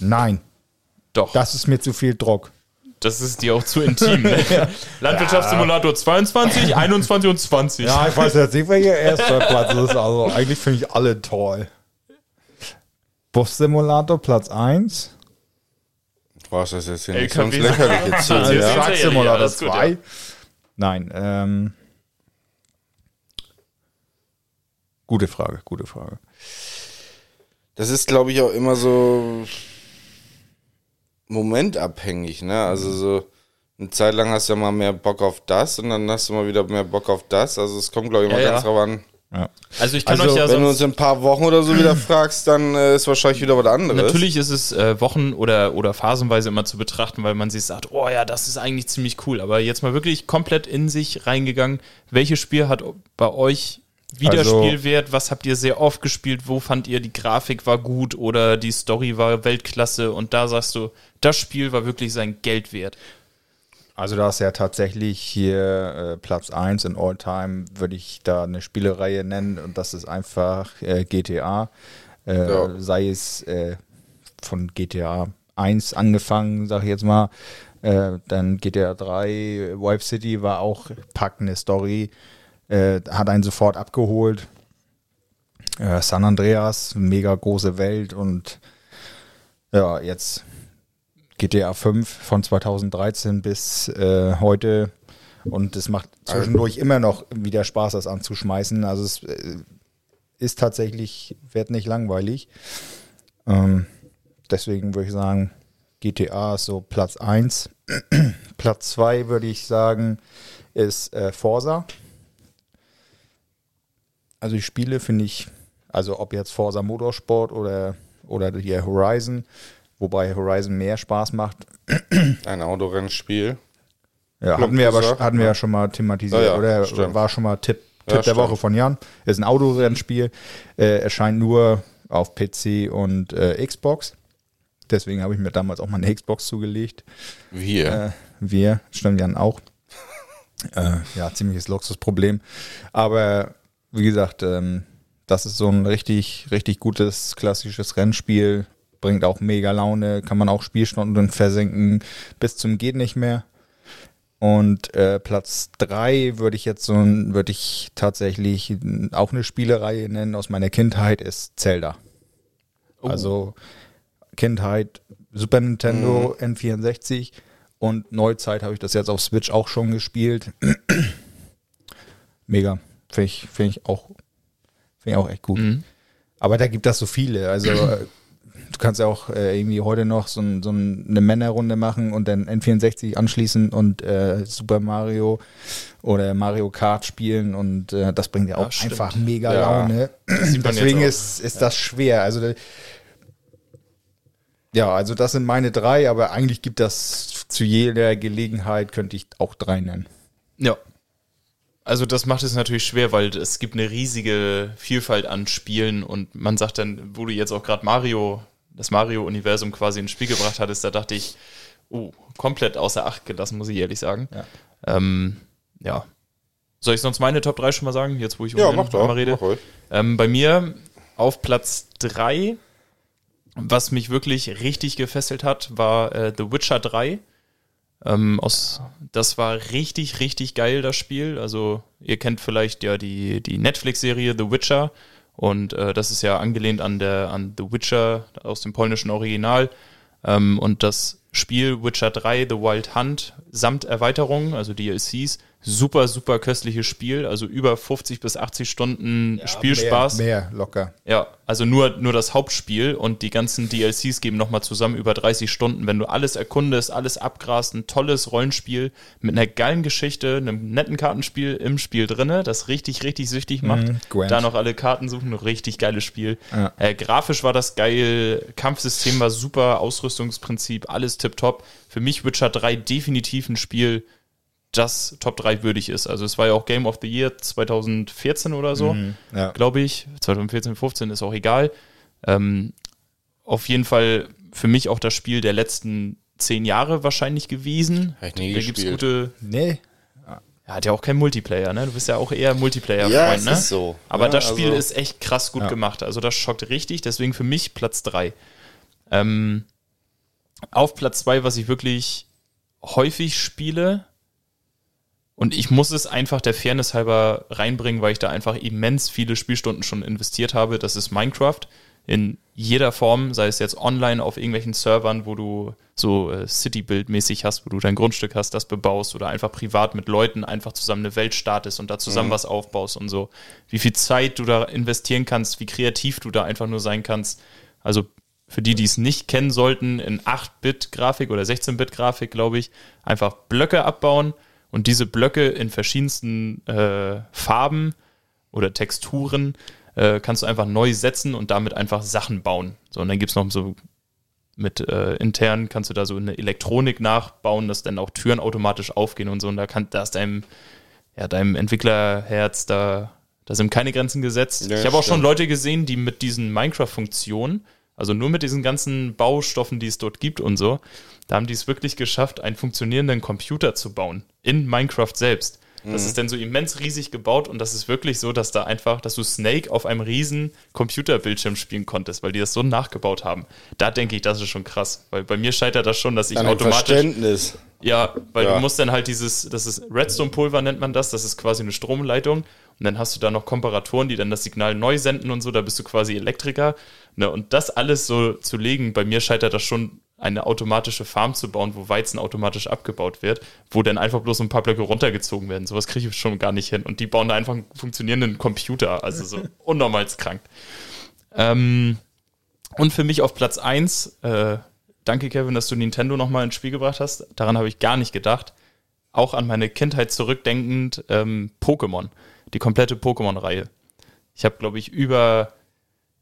Nein. Doch, das, Das ist mir zu viel Druck. ist dir auch zu intim. Ne? [laughs] Landwirtschaftssimulator 22, 21 und 20. Ja, ich weiß jetzt nicht, welcher erster Platz ist. Also eigentlich finde ich alle toll. Bus-Simulator Platz 1. Was ist jetzt hier nicht sonst lächerlich jetzt Ja, ja? Gut, 2. ja. Nein, ähm. Gute Frage, gute Frage. Das ist, glaube ich, auch immer so momentabhängig, ne? Also so eine Zeit lang hast du ja mal mehr Bock auf das und dann hast du mal wieder mehr Bock auf das. Also es kommt, glaube ich, immer Ja, ganz ja. drauf an. Ja. Also ich kann Also, euch ja Wenn du uns in ein paar Wochen oder so wieder fragst, dann äh, ist wahrscheinlich wieder was anderes. Natürlich ist es äh, Wochen- oder, oder phasenweise immer zu betrachten, weil man sich sagt, oh ja, das ist eigentlich ziemlich cool. Aber jetzt mal wirklich komplett in sich reingegangen. Welches Spiel hat bei euch Wiederspielwert? Was habt ihr sehr oft gespielt? Wo fand ihr, die Grafik war gut oder die Story war Weltklasse? Und da sagst du, das Spiel war wirklich sein Geld wert. Also da ist ja tatsächlich hier äh, Platz 1 in All-Time, würde ich da eine Spielereihe nennen und das ist einfach äh, GTA. Äh, Ja. Sei es äh, von GTA 1 angefangen, sag ich jetzt mal. Äh, dann GTA 3, Wipe City war auch packende Story. Äh, hat einen sofort abgeholt. San Andreas, mega große Welt und ja, jetzt GTA 5 von 2013 bis äh, heute und es macht zwischendurch immer noch wieder Spaß, das anzuschmeißen. Also es äh, ist tatsächlich, wird nicht langweilig. Ähm, deswegen würde ich sagen, GTA ist so Platz 1. [clears throat] Platz 2 würde ich sagen, ist äh, Forza. Also die Spiele finde ich, also ob jetzt Forza Motorsport oder, oder hier Horizon, wobei Horizon mehr Spaß macht. Ein Autorennspiel. Ja, hatten wir aber hatten wir ja. ja schon mal thematisiert, Ja, ja, oder? stimmt. War schon mal Tipp, Tipp Ja, der stimmt. Woche von Jan. Ist ein Autorennspiel, äh, erscheint nur auf PC und äh, Xbox. Deswegen habe ich mir damals auch mal eine Xbox zugelegt. Wir. Äh, wir, stimmt Jan auch. äh, ja, ziemliches Luxusproblem. Aber wie gesagt, ähm, das ist so ein richtig, richtig gutes klassisches Rennspiel. Bringt auch mega Laune, kann man auch Spielstunden versenken bis zum geht nicht mehr. Und äh, Platz drei würde ich jetzt so würde ich tatsächlich auch eine Spielereihe nennen aus meiner Kindheit, ist Zelda. Oh. Also Kindheit, Super Nintendo, N64 und Neuzeit habe ich das jetzt auf Switch auch schon gespielt. [clears throat] Mega. Finde ich, find ich auch, finde ich auch echt gut. Mhm. Aber da gibt das so viele. Also äh, du kannst ja auch äh, irgendwie heute noch so, ein, so ein- eine Männerrunde machen und dann N64 anschließen und äh, Super Mario oder Mario Kart spielen und äh, das bringt ja auch stimmt. einfach mega Ja. Laune. Deswegen ist, ist das schwer. Also ja, also das sind meine drei, aber eigentlich gibt das zu jeder Gelegenheit könnte ich auch drei nennen. Ja. Also das macht es natürlich schwer, weil es gibt eine riesige Vielfalt an Spielen und man sagt dann, wo du jetzt auch gerade Mario, das Mario-Universum quasi ins Spiel gebracht hattest, da dachte ich, oh, komplett außer Acht gelassen, muss ich ehrlich sagen. Ja. Ähm, ja. Soll ich sonst meine Top 3 schon mal sagen, jetzt wo ich Ja, mach doch. rede? Mach. Ähm, bei mir auf Platz 3, was mich wirklich richtig gefesselt hat, war äh, The Witcher 3. Ähm, aus, das war richtig, richtig geil, das Spiel. Also, ihr kennt vielleicht ja die, die Netflix-Serie The Witcher. Und äh, das ist ja angelehnt an, der, an The Witcher aus dem polnischen Original. Ähm, und das Spiel Witcher 3 The Wild Hunt samt Erweiterungen, also DLCs, super, super köstliches Spiel. Also über 50 bis 80 Stunden Spielspaß. Mehr, mehr locker. Ja, also nur, nur das Hauptspiel und die ganzen DLCs geben nochmal zusammen über 30 Stunden. Wenn du alles erkundest, alles abgrast, ein tolles Rollenspiel mit einer geilen Geschichte, einem netten Kartenspiel im Spiel drinne, das richtig, richtig süchtig macht. Gwent. da noch alle Karten suchen, richtig geiles Spiel. Ja. Äh, grafisch war das geil, Kampfsystem war super, Ausrüstungsprinzip, alles tipptopp. Für mich Witcher 3 definitiv ein Spiel, das Top 3 würdig ist. Also es war ja auch Game of the Year 2014 oder so Ja. glaube ich. 2014, 15 ist auch egal. Ähm, auf jeden Fall für mich auch das Spiel der letzten zehn Jahre wahrscheinlich gewesen. Hab ich nie da gibt's gespielt. gute. Nee. Ja, hat ja auch kein Multiplayer, ne? Du bist ja auch eher Multiplayer-Freund, Ja, es ne? ist so. Aber Ja, das Spiel also- ist echt krass gut Ja. gemacht. Also das schockt richtig, deswegen für mich Platz 3. Ähm, auf Platz 2, was ich wirklich häufig spiele, und ich muss es einfach der Fairness halber reinbringen, weil ich da einfach immens viele Spielstunden schon investiert habe. Das ist Minecraft in jeder Form, sei es jetzt online auf irgendwelchen Servern, wo du so äh, City-Build-mäßig hast, wo du dein Grundstück hast, das bebaust oder einfach privat mit Leuten einfach zusammen eine Welt startest und da zusammen was aufbaust und so. Wie viel Zeit du da investieren kannst, wie kreativ du da einfach nur sein kannst. Also für die, die es nicht kennen sollten, in 8-Bit-Grafik oder 16-Bit-Grafik, glaube ich, einfach Blöcke abbauen und diese Blöcke in verschiedensten äh, Farben oder Texturen äh, kannst du einfach neu setzen und damit einfach Sachen bauen. So, und dann gibt es noch so mit äh, intern kannst du da so eine Elektronik nachbauen, dass dann auch Türen automatisch aufgehen und so. Und da kann, da ist deinem, ja, deinem Entwicklerherz, da, da sind keine Grenzen gesetzt. Ja, ich habe auch schon. Leute gesehen, die mit diesen Minecraft-Funktionen, also nur mit diesen ganzen Baustoffen, die es dort gibt und so, da haben die es wirklich geschafft, einen funktionierenden Computer zu bauen. In Minecraft selbst. Das Mhm. ist dann so immens riesig gebaut und das ist wirklich so, dass da einfach, dass du Snake auf einem riesen Computerbildschirm spielen konntest, weil die das so nachgebaut haben. Da denke ich, das ist schon krass, weil bei mir scheitert das schon, dass ich dem automatisch Verständnis. Ja, weil Ja. du musst dann halt dieses, das ist Redstone-Pulver nennt man das, das ist quasi eine Stromleitung. Und dann hast du da noch Komparatoren, die dann das Signal neu senden und so, da bist du quasi Elektriker. Ne? Und das alles so zu legen, bei mir scheitert das schon, eine automatische Farm zu bauen, wo Weizen automatisch abgebaut wird, wo dann einfach bloß ein paar Blöcke runtergezogen werden. Sowas kriege ich schon gar nicht hin. Und die bauen da einfach einen funktionierenden Computer, also so [laughs] unnormal krank. Ähm, und für mich auf Platz 1, äh, danke Kevin, dass du Nintendo nochmal ins Spiel gebracht hast. Daran habe ich gar nicht gedacht. Auch an meine Kindheit zurückdenkend, ähm, Pokémon, die komplette Pokémon-Reihe. Ich habe, glaube ich, über,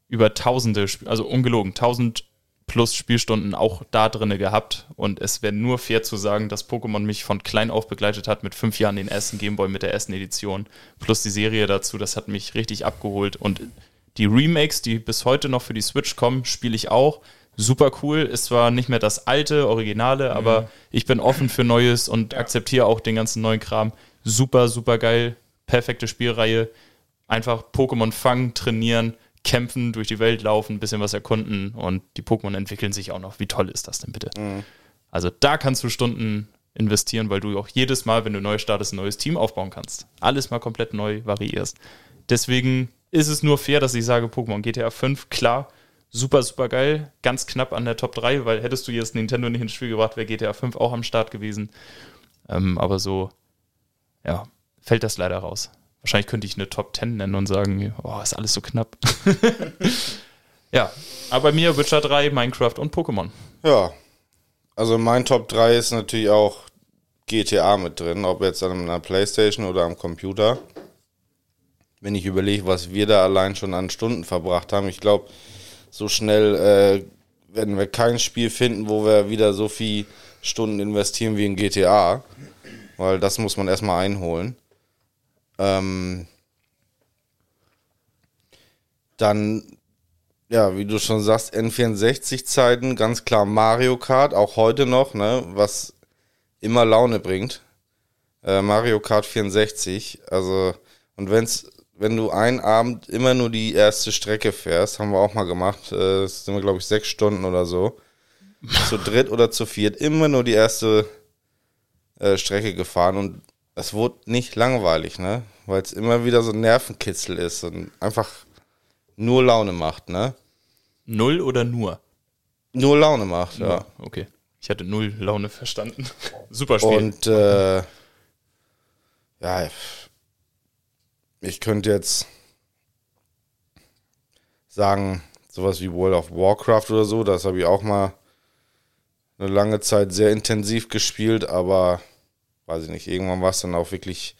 über tausende, also ungelogen, tausend plus Spielstunden auch da drinne gehabt. Und es wäre nur fair zu sagen, dass Pokémon mich von klein auf begleitet hat, mit fünf Jahren den ersten Gameboy mit der ersten Edition, plus die Serie dazu, das hat mich richtig abgeholt. Und die Remakes, die bis heute noch für die Switch kommen, spiele ich auch. Super cool. Ist zwar nicht mehr das alte, originale, aber ich bin offen für Neues und akzeptiere auch den ganzen neuen Kram. Super, super geil. Perfekte Spielreihe. Einfach Pokémon fangen, trainieren, kämpfen, durch die Welt laufen, ein bisschen was erkunden und die Pokémon entwickeln sich auch noch. Wie toll ist das denn bitte? Also da kannst du Stunden investieren, weil du auch jedes Mal, wenn du neu startest, ein neues Team aufbauen kannst. Alles mal komplett neu variierst. Deswegen ist es nur fair, dass ich sage, Pokémon GTA 5, klar, super, super geil, ganz knapp an der Top 3, weil hättest du jetzt Nintendo nicht ins Spiel gebracht, wäre GTA 5 auch am Start gewesen. Ähm, aber so, ja, fällt das leider raus. Wahrscheinlich könnte ich eine Top 10 nennen und sagen, oh, ist alles so knapp. [laughs] ja, aber bei mir Witcher 3, Minecraft und Pokémon. Ja. Also mein Top 3 ist natürlich auch GTA mit drin, ob jetzt an einer Playstation oder am Computer. Wenn ich überlege, was wir da allein schon an Stunden verbracht haben, ich glaube, so schnell äh, werden wir kein Spiel finden, wo wir wieder so viel Stunden investieren wie in GTA. Weil das muss man erstmal einholen. Ähm, dann ja, wie du schon sagst, N64-Zeiten, ganz klar Mario Kart, auch heute noch, ne, was immer Laune bringt. Äh, Mario Kart 64, also, und wenn's, wenn du einen Abend immer nur die erste Strecke fährst, haben wir auch mal gemacht, äh, sind wir, glaube ich, sechs Stunden oder so, [laughs] zu dritt oder zu viert, immer nur die erste äh, Strecke gefahren und es wurde nicht langweilig, ne, weil es immer wieder so ein Nervenkitzel ist und einfach nur Laune macht, ne? Null oder nur? Nur Laune macht, ja. Okay. Ich hatte null Laune verstanden. [laughs] Super Spiel. Und äh, ja, ich könnte jetzt sagen, sowas wie World of Warcraft oder so, das habe ich auch mal eine lange Zeit sehr intensiv gespielt, aber weiß ich nicht, irgendwann war es dann auch wirklich,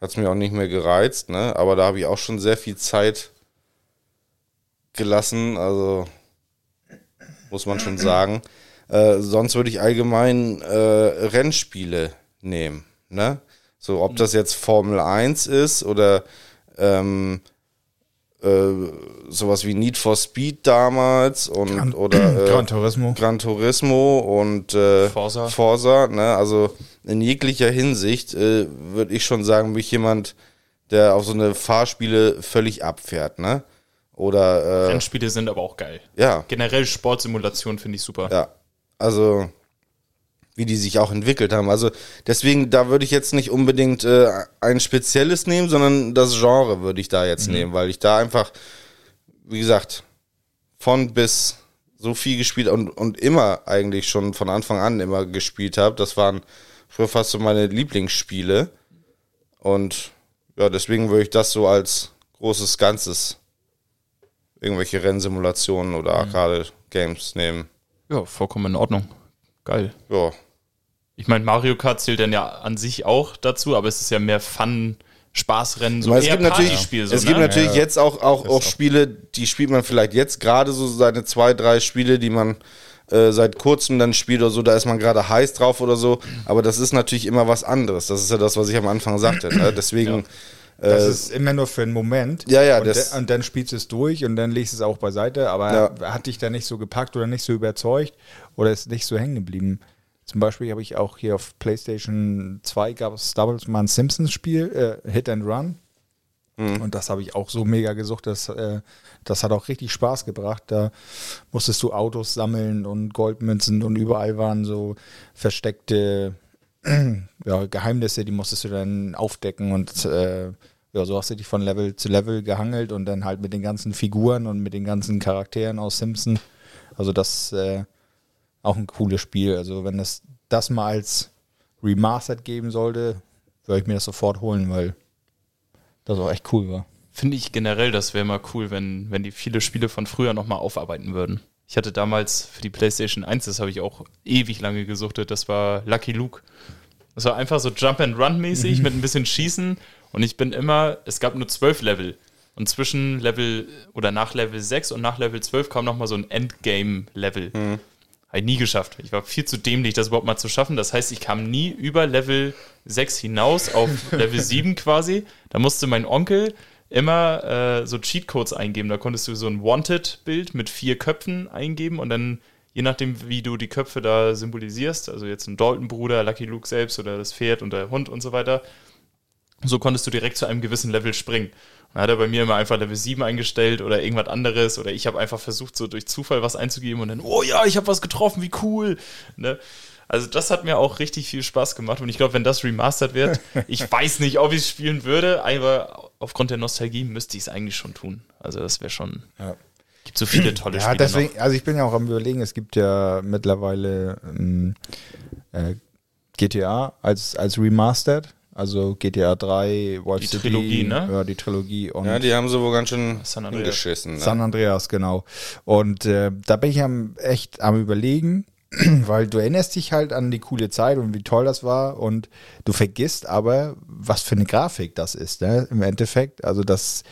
hat es mir auch nicht mehr gereizt, ne? Aber da habe ich auch schon sehr viel Zeit gelassen, also muss man schon sagen. Äh, sonst würde ich allgemein äh, Rennspiele nehmen, ne? So, ob das jetzt Formel 1 ist oder ähm, äh, sowas wie Need for Speed damals und Gran- [clears throat] oder äh, Gran Turismo. Gran Turismo und äh, Forza. Forza, ne? Also in jeglicher Hinsicht äh, würde ich schon sagen, bin ich jemand, der auf so eine Fahrspiele völlig abfährt, ne? Oder äh, Rennspiele sind aber auch geil. ja, Generell Sportsimulation finde ich super. ja. Also wie die sich auch entwickelt haben. Also deswegen, da würde ich jetzt nicht unbedingt äh, ein spezielles nehmen, sondern das Genre würde ich da jetzt nehmen, weil ich da einfach, wie gesagt, von bis so viel gespielt und, und immer eigentlich schon von Anfang an immer gespielt habe. Das waren früher fast so meine Lieblingsspiele. Und ja, deswegen würde ich das so als großes Ganzes irgendwelche Rennsimulationen oder Arcade-Games nehmen. Ja, vollkommen in Ordnung. Geil. Ja, Ich meine, Mario Kart zählt dann ja an sich auch dazu, aber es ist ja mehr Fun, Spaßrennen, so es gibt natürlich, Partyspiel. So, es gibt ne? natürlich Ja. jetzt auch, auch, auch. Spiele, die spielt man vielleicht jetzt gerade so seine zwei, drei Spiele, die man äh, seit kurzem dann spielt oder so, da ist man gerade heiß drauf oder so. Aber das ist natürlich immer was anderes. Das ist ja das, was ich am Anfang sagte. Ne? [clears throat] Deswegen, Das ist immer nur für einen Moment. Ja, ja, Und, das- de- und dann spielst du es durch und dann legst du es auch beiseite. Aber Ja. hat dich da nicht so gepackt oder nicht so überzeugt oder ist nicht so hängen geblieben? Zum Beispiel habe ich auch hier auf PlayStation 2 gab es damals mal ein Simpsons-Spiel, äh, Hit and Run. Und das habe ich auch so mega gesucht, dass, äh, das hat auch richtig Spaß gebracht. Da musstest du Autos sammeln und Goldmünzen und überall waren so versteckte [clears throat] ja, Geheimnisse, die musstest du dann aufdecken und äh, ja, so hast du dich von Level zu Level gehangelt und dann halt mit den ganzen Figuren und mit den ganzen Charakteren aus Simpson. Also das äh, auch ein cooles Spiel. Also wenn es das mal als Remastered geben sollte, würde ich mir das sofort holen, weil das auch echt cool war. Finde ich generell, das wäre mal cool, wenn, wenn die viele Spiele von früher nochmal aufarbeiten würden. Ich hatte damals für die PlayStation 1, das habe ich auch ewig lange gesuchtet, das war Lucky Luke. Das war einfach so Jump and Run mäßig [laughs] mit ein bisschen Schießen und ich bin immer, es gab nur zwölf Level und zwischen Level oder nach Level 6 und nach Level 12 kam nochmal so ein Endgame-Level. Mhm. Ich nie geschafft. Ich war viel zu dämlich, das überhaupt mal zu schaffen. Das heißt, ich kam nie über Level 6 hinaus auf [laughs] Level 7 quasi. Da musste mein Onkel immer äh, so Cheatcodes eingeben. Da konntest du so ein Wanted-Bild mit vier Köpfen eingeben und dann, je nachdem, wie du die Köpfe da symbolisierst, also jetzt ein Dalton-Bruder, Lucky Luke selbst oder das Pferd und der Hund und so weiter, so konntest du direkt zu einem gewissen Level springen. Dann hat er bei mir immer einfach Level 7 eingestellt oder irgendwas anderes oder ich habe einfach versucht, so durch Zufall was einzugeben und dann, oh ja, ich habe was getroffen, wie cool. Ne? Also das hat mir auch richtig viel Spaß gemacht und ich glaube, wenn das remastered wird, [laughs] ich weiß nicht, ob ich es spielen würde, aber aufgrund der Nostalgie müsste ich es eigentlich schon tun. Also das wäre schon. Ja. Gibt so viele tolle ja, Spiele. Deswegen. Also ich bin ja auch am überlegen, es gibt ja mittlerweile ähm, äh, GTA als, als Remastered. Also GTA 3, Wolf die City, Trilogie, ne? Ja, die Trilogie. Und ja, die haben sie wohl ganz schön San Andreas. hingeschissen. Ne? San Andreas, genau. Und äh, da bin ich am, echt am überlegen, [clears throat] weil du erinnerst dich halt an die coole Zeit und wie toll das war und du vergisst aber, was für eine Grafik das ist, ne? Im Endeffekt. Also das,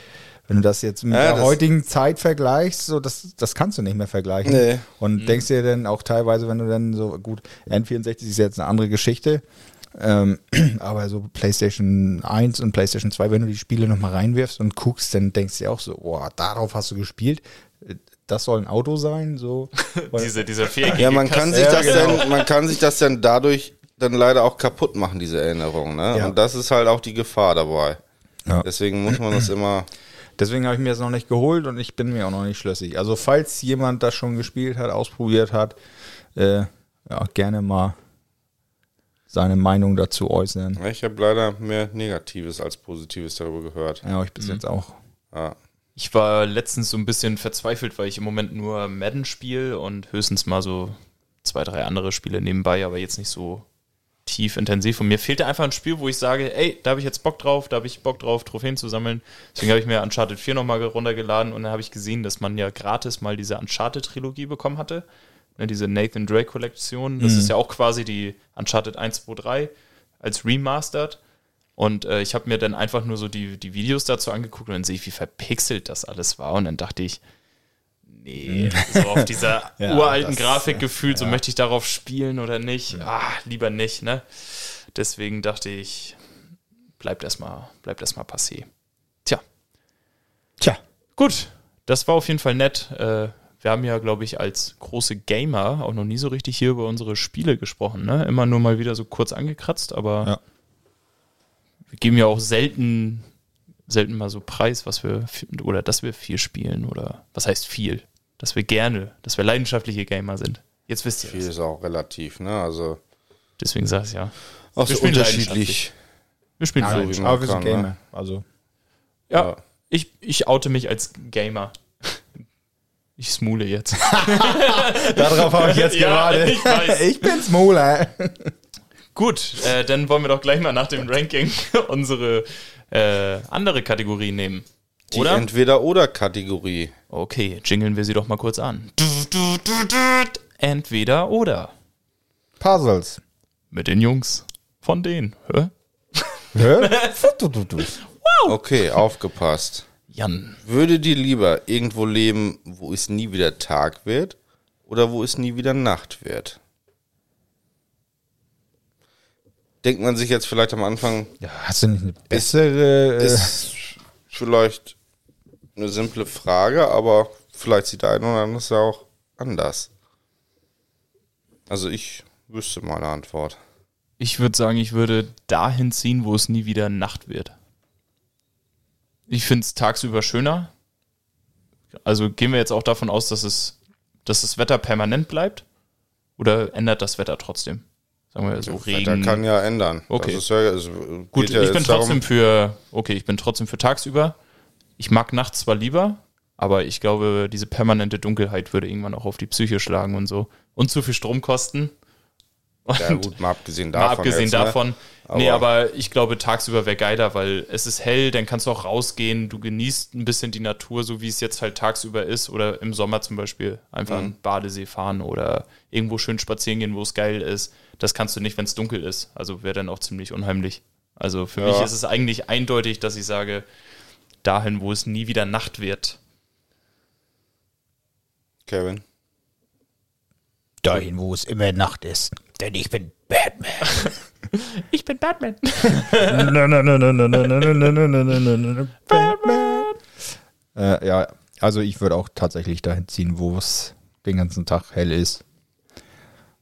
wenn du das jetzt mit ja, der heutigen Zeit vergleichst, so das, das kannst du nicht mehr vergleichen. Nee. Und mhm. denkst dir dann auch teilweise, wenn du dann so, gut, N64 ist jetzt eine andere Geschichte, ähm, [clears throat] aber so PlayStation 1 und PlayStation 2, wenn du die Spiele nochmal reinwirfst und guckst, dann denkst du dir auch so, boah, darauf hast du gespielt das soll ein Auto sein, so. [laughs] diese, diese [laughs] Ja, man kann sich das genau. dann, man kann sich das dann dadurch dann leider auch kaputt machen, diese Erinnerung, ne? Ja. Und das ist halt auch die Gefahr dabei. Ja. Deswegen muss man das [clears throat] immer. Deswegen habe ich mir das noch nicht geholt und ich bin mir auch noch nicht schlüssig. Also falls jemand das schon gespielt hat, ausprobiert hat, äh, ja, gerne mal seine Meinung dazu äußern. Ich habe leider mehr Negatives als Positives darüber gehört. Ja, ich bis mhm. jetzt auch. Ja. Ich war letztens so ein bisschen verzweifelt, weil ich im Moment nur Madden spiele und höchstens mal so zwei, drei andere Spiele nebenbei, aber jetzt nicht so tief intensiv. Und mir fehlte einfach ein Spiel, wo ich sage, ey, da habe ich jetzt Bock drauf, da habe ich Bock drauf, Trophäen zu sammeln. Deswegen habe ich mir Uncharted 4 nochmal runtergeladen und dann habe ich gesehen, dass man ja gratis mal diese Uncharted-Trilogie bekommen hatte. Ne, diese Nathan Drake-Kollektion. Das mhm. ist ja auch quasi die Uncharted 1, 2, 3 als Remastered. Und äh, ich habe mir dann einfach nur so die, die Videos dazu angeguckt und dann sehe ich, wie verpixelt das alles war. Und dann dachte ich, nee, so auf dieser [laughs] ja, uralten das, Grafik gefühlt, ja. so möchte ich darauf spielen oder nicht. Ja. Ah, lieber nicht, ne? Deswegen dachte ich, bleibt erstmal, bleibt erstmal passé. Tja. Tja. Gut, das war auf jeden Fall nett. Äh, wir haben ja, glaube ich, als große Gamer auch noch nie so richtig hier über unsere Spiele gesprochen. Ne? Immer nur mal wieder so kurz angekratzt, aber ja wir geben ja auch selten, selten mal so Preis, was wir, oder dass wir viel spielen oder was heißt viel? Dass wir gerne, dass wir leidenschaftliche Gamer sind. Jetzt wisst ihr Viel das. ist auch relativ, ne? Also. Deswegen sag ich ja. Auch wir so unterschiedlich. Wir spielen ja, so, aber wir sind Gamer. Ne? Also. Ja, ja, Ich, ich oute mich als Gamer. Ich smule jetzt. [laughs] Darauf habe ich jetzt ja, gerade. Ich, ich bin Smuler. Gut, äh, dann wollen wir doch gleich mal nach dem Ranking [laughs] unsere äh, andere Kategorie nehmen. Die Entweder-Oder-Kategorie. Okay, jingeln wir sie doch mal kurz an. Entweder oder. Puzzles. Mit den Jungs. Von denen. Hä? Hä? [laughs] okay, aufgepasst. Jan. Würde dir lieber irgendwo leben, wo es nie wieder Tag wird oder wo es nie wieder Nacht wird? denkt man sich jetzt vielleicht am Anfang. Ja, hast du nicht eine bessere. Ist, ist vielleicht eine simple Frage, aber vielleicht sieht der eine oder andere es ja auch anders. Also ich wüsste meine Antwort. Ich würde sagen, ich würde dahin ziehen, wo es nie wieder Nacht wird. Ich finde es tagsüber schöner. Also gehen wir jetzt auch davon aus, dass es, dass das Wetter permanent bleibt? Oder ändert das Wetter trotzdem? sagen wir so Wetter Regen. kann ja ändern. Okay. Ja, es Gut, ja ich bin jetzt darum- trotzdem für, okay, ich bin trotzdem für tagsüber. Ich mag nachts zwar lieber, aber ich glaube, diese permanente Dunkelheit würde irgendwann auch auf die Psyche schlagen und so. Und zu viel Stromkosten. Und Ja, gut, mal abgesehen mal davon. abgesehen jetzt, ne? davon. nee, Aber- aber ich glaube, tagsüber wäre geiler, weil es ist hell, dann kannst du auch rausgehen, du genießt ein bisschen die Natur, so wie es jetzt halt tagsüber ist. Oder im Sommer zum Beispiel einfach Mhm. den Badesee fahren oder irgendwo schön spazieren gehen, wo es geil ist. Das kannst du nicht, wenn es dunkel ist. Also wäre dann auch ziemlich unheimlich. Also für Ja. mich ist es eigentlich eindeutig, dass ich sage, dahin, wo es nie wieder Nacht wird. Kevin. Dahin, wo es immer Nacht ist. Denn ich bin Batman. [laughs] Ich bin [laughs] Batman. Äh, ja, also ich würde auch tatsächlich dahin ziehen, wo es den ganzen Tag hell ist.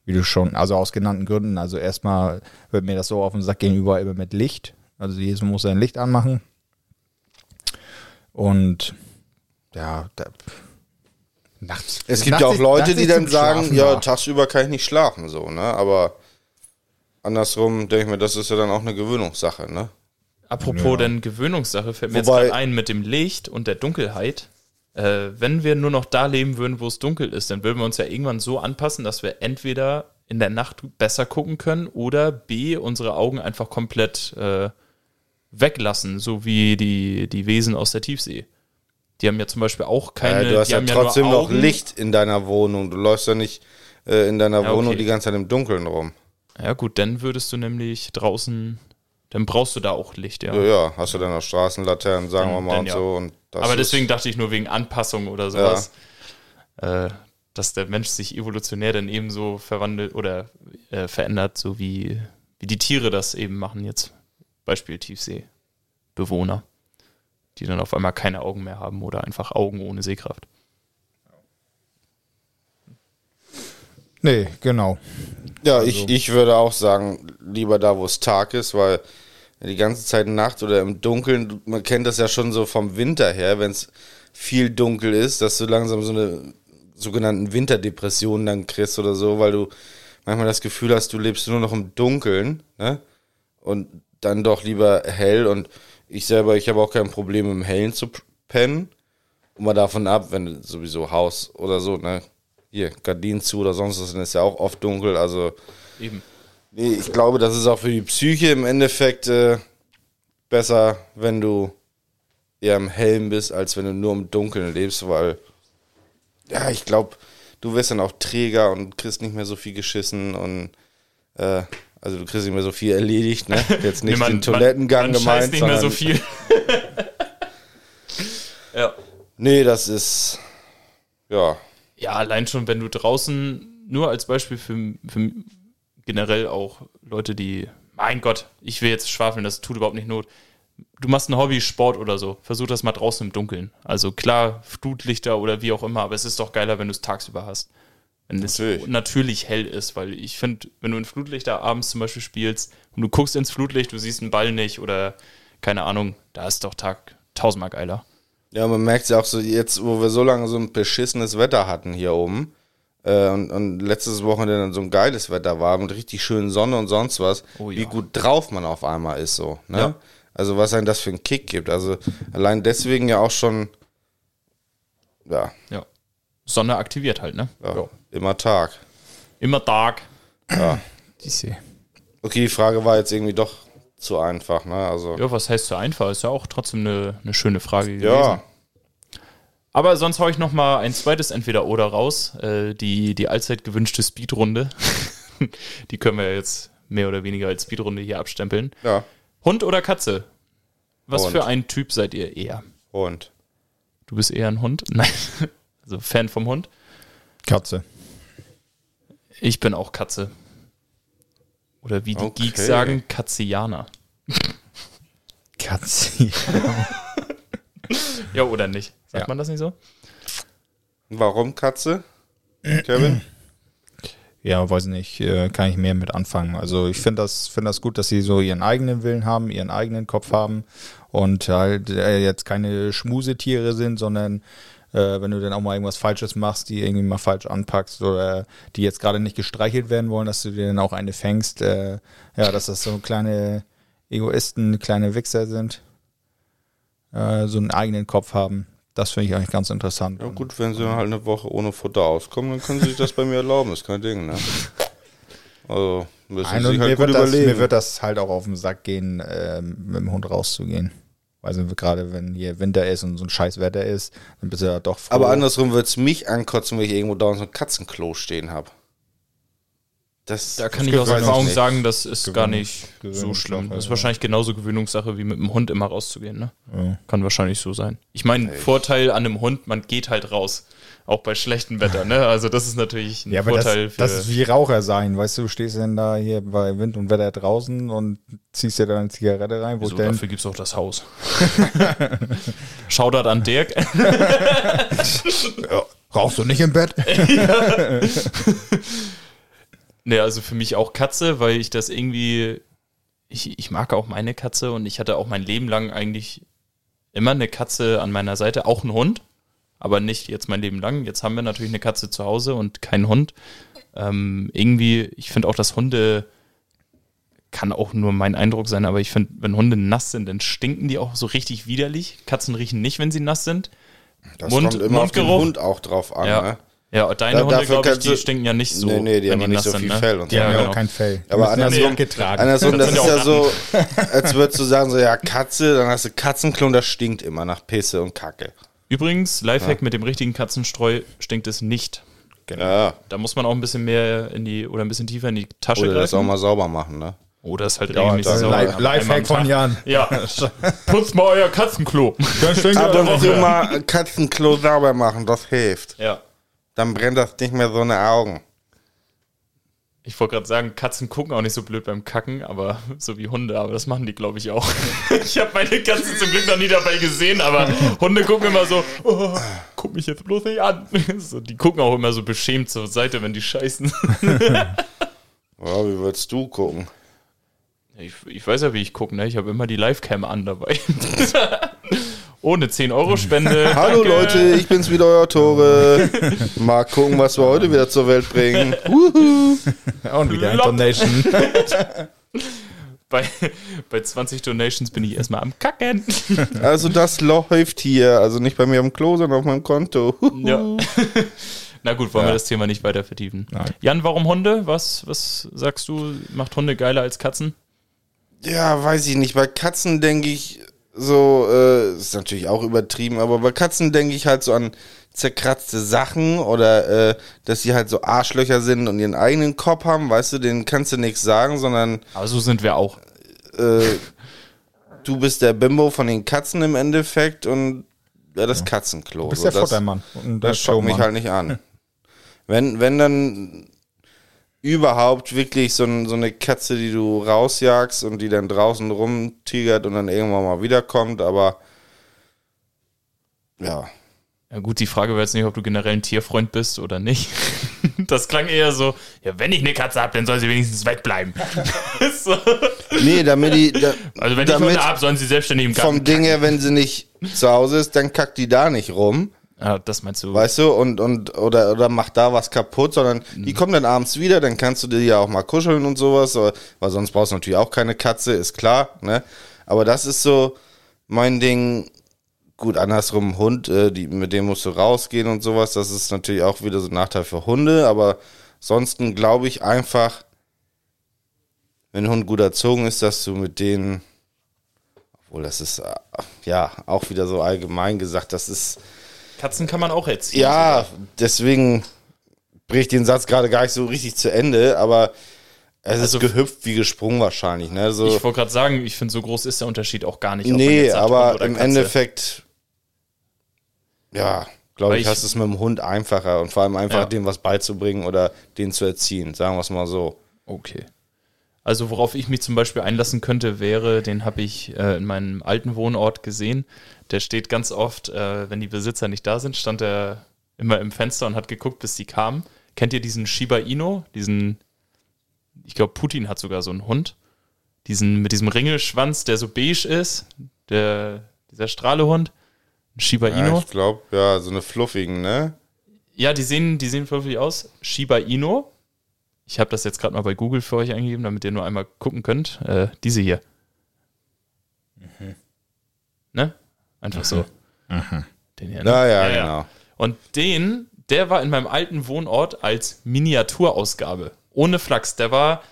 Wie du schon, also aus genannten Gründen. Also erstmal wird mir das so auf den Sack gegenüber immer mit Licht. Also jedes muss sein Licht anmachen. Und ja, da, nachts. Es gibt nachts ja auch Leute, die dann sagen, Schlafen ja, da. tagsüber kann ich nicht schlafen, so, ne? Aber andersrum denke ich mir, das ist ja dann auch eine Gewöhnungssache, ne? Apropos denn Gewöhnungssache, fällt mir Wobei- jetzt gerade ein mit dem Licht und der Dunkelheit. Äh, wenn wir nur noch da leben würden, wo es dunkel ist, dann würden wir uns ja irgendwann so anpassen, dass wir entweder in der Nacht besser gucken können oder B, unsere Augen einfach komplett äh, weglassen, so wie die, die Wesen aus der Tiefsee. Die haben ja zum Beispiel auch keine. Äh, du hast ja trotzdem ja noch. Licht in deiner Wohnung. Du läufst ja nicht äh, in deiner Ja, Wohnung okay. die ganze Zeit im Dunkeln rum. Ja, gut, dann würdest du nämlich draußen. Dann brauchst du da auch Licht, ja. Ja, ja, hast du dann noch Straßenlaternen, sagen Dann- wir mal, und so. Und Aber deswegen dachte ich nur wegen Anpassung oder sowas, äh, dass der Mensch sich evolutionär dann eben so verwandelt oder äh, verändert, so wie, wie die Tiere das eben machen jetzt. Beispiel Tiefseebewohner, die dann auf einmal keine Augen mehr haben oder einfach Augen ohne Sehkraft. Nee, genau. Ja, ich, ich würde auch sagen, lieber da, wo es Tag ist, weil die ganze Zeit Nacht oder im Dunkeln, man kennt das ja schon so vom Winter her, wenn es viel dunkel ist, dass du langsam so eine sogenannten Winterdepressionen dann kriegst oder so, weil du manchmal das Gefühl hast, du lebst nur noch im Dunkeln, ne? Und dann doch lieber hell und ich selber, ich habe auch kein Problem im Hellen zu pennen. Und mal davon ab, wenn du sowieso Haus oder so, ne? Hier, Gardinen zu oder sonst was, dann ist ja auch oft dunkel, also Eben. Nee, ich glaube, das ist auch für die Psyche im Endeffekt äh, besser, wenn du eher im Hellen bist, als wenn du nur im Dunkeln lebst, weil, ja, ich glaube, du wirst dann auch träger und kriegst nicht mehr so viel geschissen und, äh, also du kriegst nicht mehr so viel erledigt, ne? Jetzt nicht [laughs] Nee, man- den Toilettengang man, man gemeint, nicht mehr so viel. [laughs] ja. Nee, das ist, ja, Ja, allein schon, wenn du draußen, nur als Beispiel für, für generell auch Leute, die, mein Gott, ich will jetzt schwafeln, das tut überhaupt nicht Not. Du machst ein Hobby, Sport oder so, versuch das mal draußen im Dunkeln. Also klar, Flutlichter oder wie auch immer, aber es ist doch geiler, wenn du es tagsüber hast. Wenn es Natürlich. natürlich hell ist, weil ich finde, wenn du in Flutlichter abends zum Beispiel spielst und du guckst ins Flutlicht, du siehst einen Ball nicht oder keine Ahnung, da ist doch Tag tausendmal geiler. Ja, man merkt ja auch so jetzt, wo wir so lange so ein beschissenes Wetter hatten hier oben äh, und, und letztes Wochenende dann so ein geiles Wetter war mit richtig schönen Sonne und sonst was, Oh ja. wie gut drauf man auf einmal ist so. Ne? Ja. Also was einem das für einen Kick gibt. Also allein deswegen ja auch schon, ja, Ja. Sonne aktiviert halt, ne? ja, immer Tag. Immer Tag. Diese. Okay, die Frage war jetzt irgendwie doch zu einfach, ne? Also Ja, was heißt so einfach? Ist ja auch trotzdem eine, eine schöne Frage gewesen. ja, Aber sonst hau ich noch mal ein zweites Entweder-Oder raus. Äh, die, die allzeit gewünschte Speedrunde. [laughs] die können wir jetzt mehr oder weniger als Speedrunde hier abstempeln. ja, Hund oder Katze? Was Hund. für ein Typ seid ihr eher? und Du bist eher ein Hund? [laughs] Nein. Also Fan vom Hund? Katze. Ich bin auch Katze. Oder wie die Okay. Geeks sagen, Katzianer. Katze. [laughs] Ja, oder nicht? Sagt Ja. man das nicht so? warum Katze? Kevin? Ja, weiß nicht, äh, kann ich mehr mit anfangen. Also ich finde das, finde das gut, dass sie so ihren eigenen Willen haben, ihren eigenen Kopf haben und halt äh, jetzt keine Schmusetiere sind, sondern äh, wenn du dann auch mal irgendwas Falsches machst, die irgendwie mal falsch anpackst oder die jetzt gerade nicht gestreichelt werden wollen, dass du dir dann auch eine fängst. Äh, ja, dass das so kleine Egoisten, kleine Wichser sind, äh, so einen eigenen Kopf haben. Das finde ich eigentlich ganz interessant. Ja gut, wenn sie halt eine Woche ohne Futter auskommen, dann können sie sich das bei mir erlauben, ist kein Ding, ne? Also müssen sie sich halt mir, gut wird das, überlegen. mir wird das halt auch auf den Sack gehen, ähm, mit dem Hund rauszugehen. Also gerade wenn hier Winter ist und so ein scheiß Wetter ist, dann bist du ja doch froh. Aber andersrum wird es mich ankotzen, wenn ich irgendwo dauernd so ein Katzenklo stehen habe. Das, Da kann das ich aus Erfahrung nicht. sagen, das ist Gewöhnungs- gar nicht so schlimm. Das ist wahrscheinlich genauso Gewöhnungssache wie mit dem Hund immer rauszugehen. Ne? Ja. Kann wahrscheinlich so sein. Ich meine, Vorteil an einem Hund, man geht halt raus. Auch bei schlechtem Wetter. Ne? Also das ist natürlich ein Ja, aber Vorteil das, für... das ist wie Raucher sein, weißt du, du stehst dann da hier bei Wind und Wetter draußen und ziehst dir dann eine Zigarette rein, wo Wieso, denn, dafür gibt es auch das Haus. [laughs] Shoutout an Dirk. [laughs] rauchst du nicht im Bett? [laughs] Ne, also für mich auch Katze, weil ich das irgendwie, ich, ich mag auch meine Katze und ich hatte auch mein Leben lang eigentlich immer eine Katze an meiner Seite, auch einen Hund, aber nicht jetzt mein Leben lang. Jetzt haben wir natürlich eine Katze zu Hause und keinen Hund. Ähm, irgendwie, ich finde auch, dass Hunde kann auch nur mein Eindruck sein, aber ich finde, wenn Hunde nass sind, dann stinken die auch so richtig widerlich. Katzen riechen nicht, wenn sie nass sind. Das Mund- kommt immer auf den Mundgeruch. Hund auch drauf an, Ja. ne? Ja, deine Da- Hunde, glaube ich, die du- stinken ja nicht so. Nee, nee, die haben nicht nass so sind, viel ne? Fell und so. Ja, Ja, genau. auch kein Fell. Die Aber andersrum- nicht getragen. Andersrum, Das das sind ist ja so, als würdest du sagen, so, ja, Katze, dann hast du Katzenklo und das stinkt immer nach Pisse und Kacke. Übrigens, Lifehack mit dem richtigen Katzenstreu stinkt es nicht. Ja, Da muss man auch ein bisschen mehr in die oder ein bisschen tiefer in die Tasche oder das auch greifen. mal sauber machen, ne? Oder es halt Dauert regelmäßig sauber. Lifehack von. Jan. [laughs] Ja, putzt mal euer Katzenklo. Ab und zu mal Katzenklo sauber machen, das hilft. Ja. Dann brennt das nicht mehr so eine Augen. Ich wollte gerade sagen, Katzen gucken auch nicht so blöd beim Kacken, aber [laughs] so wie Hunde, aber das machen die, glaube ich, auch. [laughs] Ich habe meine Katze zum Glück noch nie dabei gesehen, aber Hunde gucken immer so, oh, guck mich jetzt bloß nicht an. [laughs] So, die gucken auch immer so beschämt zur Seite, wenn die scheißen. Ja, wie würdest du gucken? Ich, ich weiß ja, wie ich gucke, ne? Ich habe immer die Livecam an dabei. Ohne 10-Euro-Spende. [laughs] Hallo Danke. Leute, ich bin's wieder, euer Tore. [laughs] Mal gucken, was wir heute wieder zur Welt bringen. Und wieder ein. Donation. [laughs] Bei, bei 20 Donations bin ich erstmal am Kacken. Also das läuft hier, also nicht bei mir am Klo, sondern auf meinem Konto. Ja. Na gut, wollen Ja. wir das Thema nicht weiter vertiefen. Nein. Jan, warum Hunde? Was, was sagst du? Macht Hunde geiler als Katzen? Ja, weiß ich nicht. Bei Katzen denke ich so, äh, ist natürlich auch übertrieben, aber bei Katzen denke ich halt so an zerkratzte Sachen oder äh, dass sie halt so Arschlöcher sind und ihren eigenen Kopf haben, weißt du, denen kannst du nichts sagen, sondern Aber so sind wir auch. äh, du bist der Bimbo von den Katzen im Endeffekt und ja, das Katzenklo. Du bist So, der das, Futtermann. Und der Das schaut mich halt nicht an. Wenn, wenn dann überhaupt wirklich so, so eine Katze, die du rausjagst und die dann draußen rumtigert und dann irgendwann mal wiederkommt, aber ja. Ja gut, die Frage wäre jetzt nicht, ob du generell ein Tierfreund bist oder nicht. [laughs] Das klang eher so, ja, wenn ich eine Katze habe, dann soll sie wenigstens wegbleiben. [laughs] so. Nee, damit die. Da, Also wenn ich Hunde habe, sollen sie selbstständig im Garten vom Ding her, wenn sie nicht zu Hause ist, dann kackt die da nicht rum, Ah, das meinst du? weißt du, und, und oder, oder macht da was kaputt, sondern die kommen dann abends wieder, dann kannst du dir ja auch mal kuscheln und sowas, weil sonst brauchst du natürlich auch keine Katze, ist klar, ne? Aber das ist so mein Ding. Gut, andersrum, Hund, äh, die, mit dem musst du rausgehen und sowas, das ist natürlich auch wieder so ein Nachteil für Hunde, aber ansonsten glaube ich einfach, wenn ein Hund gut erzogen ist, dass du mit denen, obwohl das ist, äh, ja, auch wieder so allgemein gesagt, das ist, Katzen kann man auch erziehen. ja, deswegen bricht ich den Satz gerade gar nicht so richtig zu Ende, aber es Also- ist gehüpft wie gesprungen wahrscheinlich, ne? So, Ich wollte gerade sagen, ich finde, so groß ist der Unterschied auch gar nicht. nee, aber im Katze. Endeffekt, ja, glaube ich, ich- hast du es mit dem Hund einfacher und vor allem einfach Ja. dem was beizubringen oder den zu erziehen, sagen wir es mal so. Okay. Also worauf ich mich zum Beispiel einlassen könnte, wäre, den habe ich äh, in meinem alten Wohnort gesehen. Der steht ganz oft, äh, wenn die Besitzer nicht da sind, stand er immer im Fenster und hat geguckt, bis die kamen. Kennt ihr diesen Shiba Inu? Diesen, ich glaube, Putin hat sogar so einen Hund. Diesen mit diesem Ringelschwanz, der so beige ist, der, dieser Strahlehund. Shiba Ja, Inu. ich glaube, ja, so eine fluffigen, ne? Ja, die sehen, die sehen fluffig aus. Shiba Inu. Ich habe das jetzt gerade mal bei Google für euch eingegeben, damit ihr nur einmal gucken könnt. Äh, diese hier. Ne? Einfach so. Den hier, ne? Ja, ja, genau. Und den, der war in meinem alten Wohnort als Miniaturausgabe. Ohne Flachs. Der war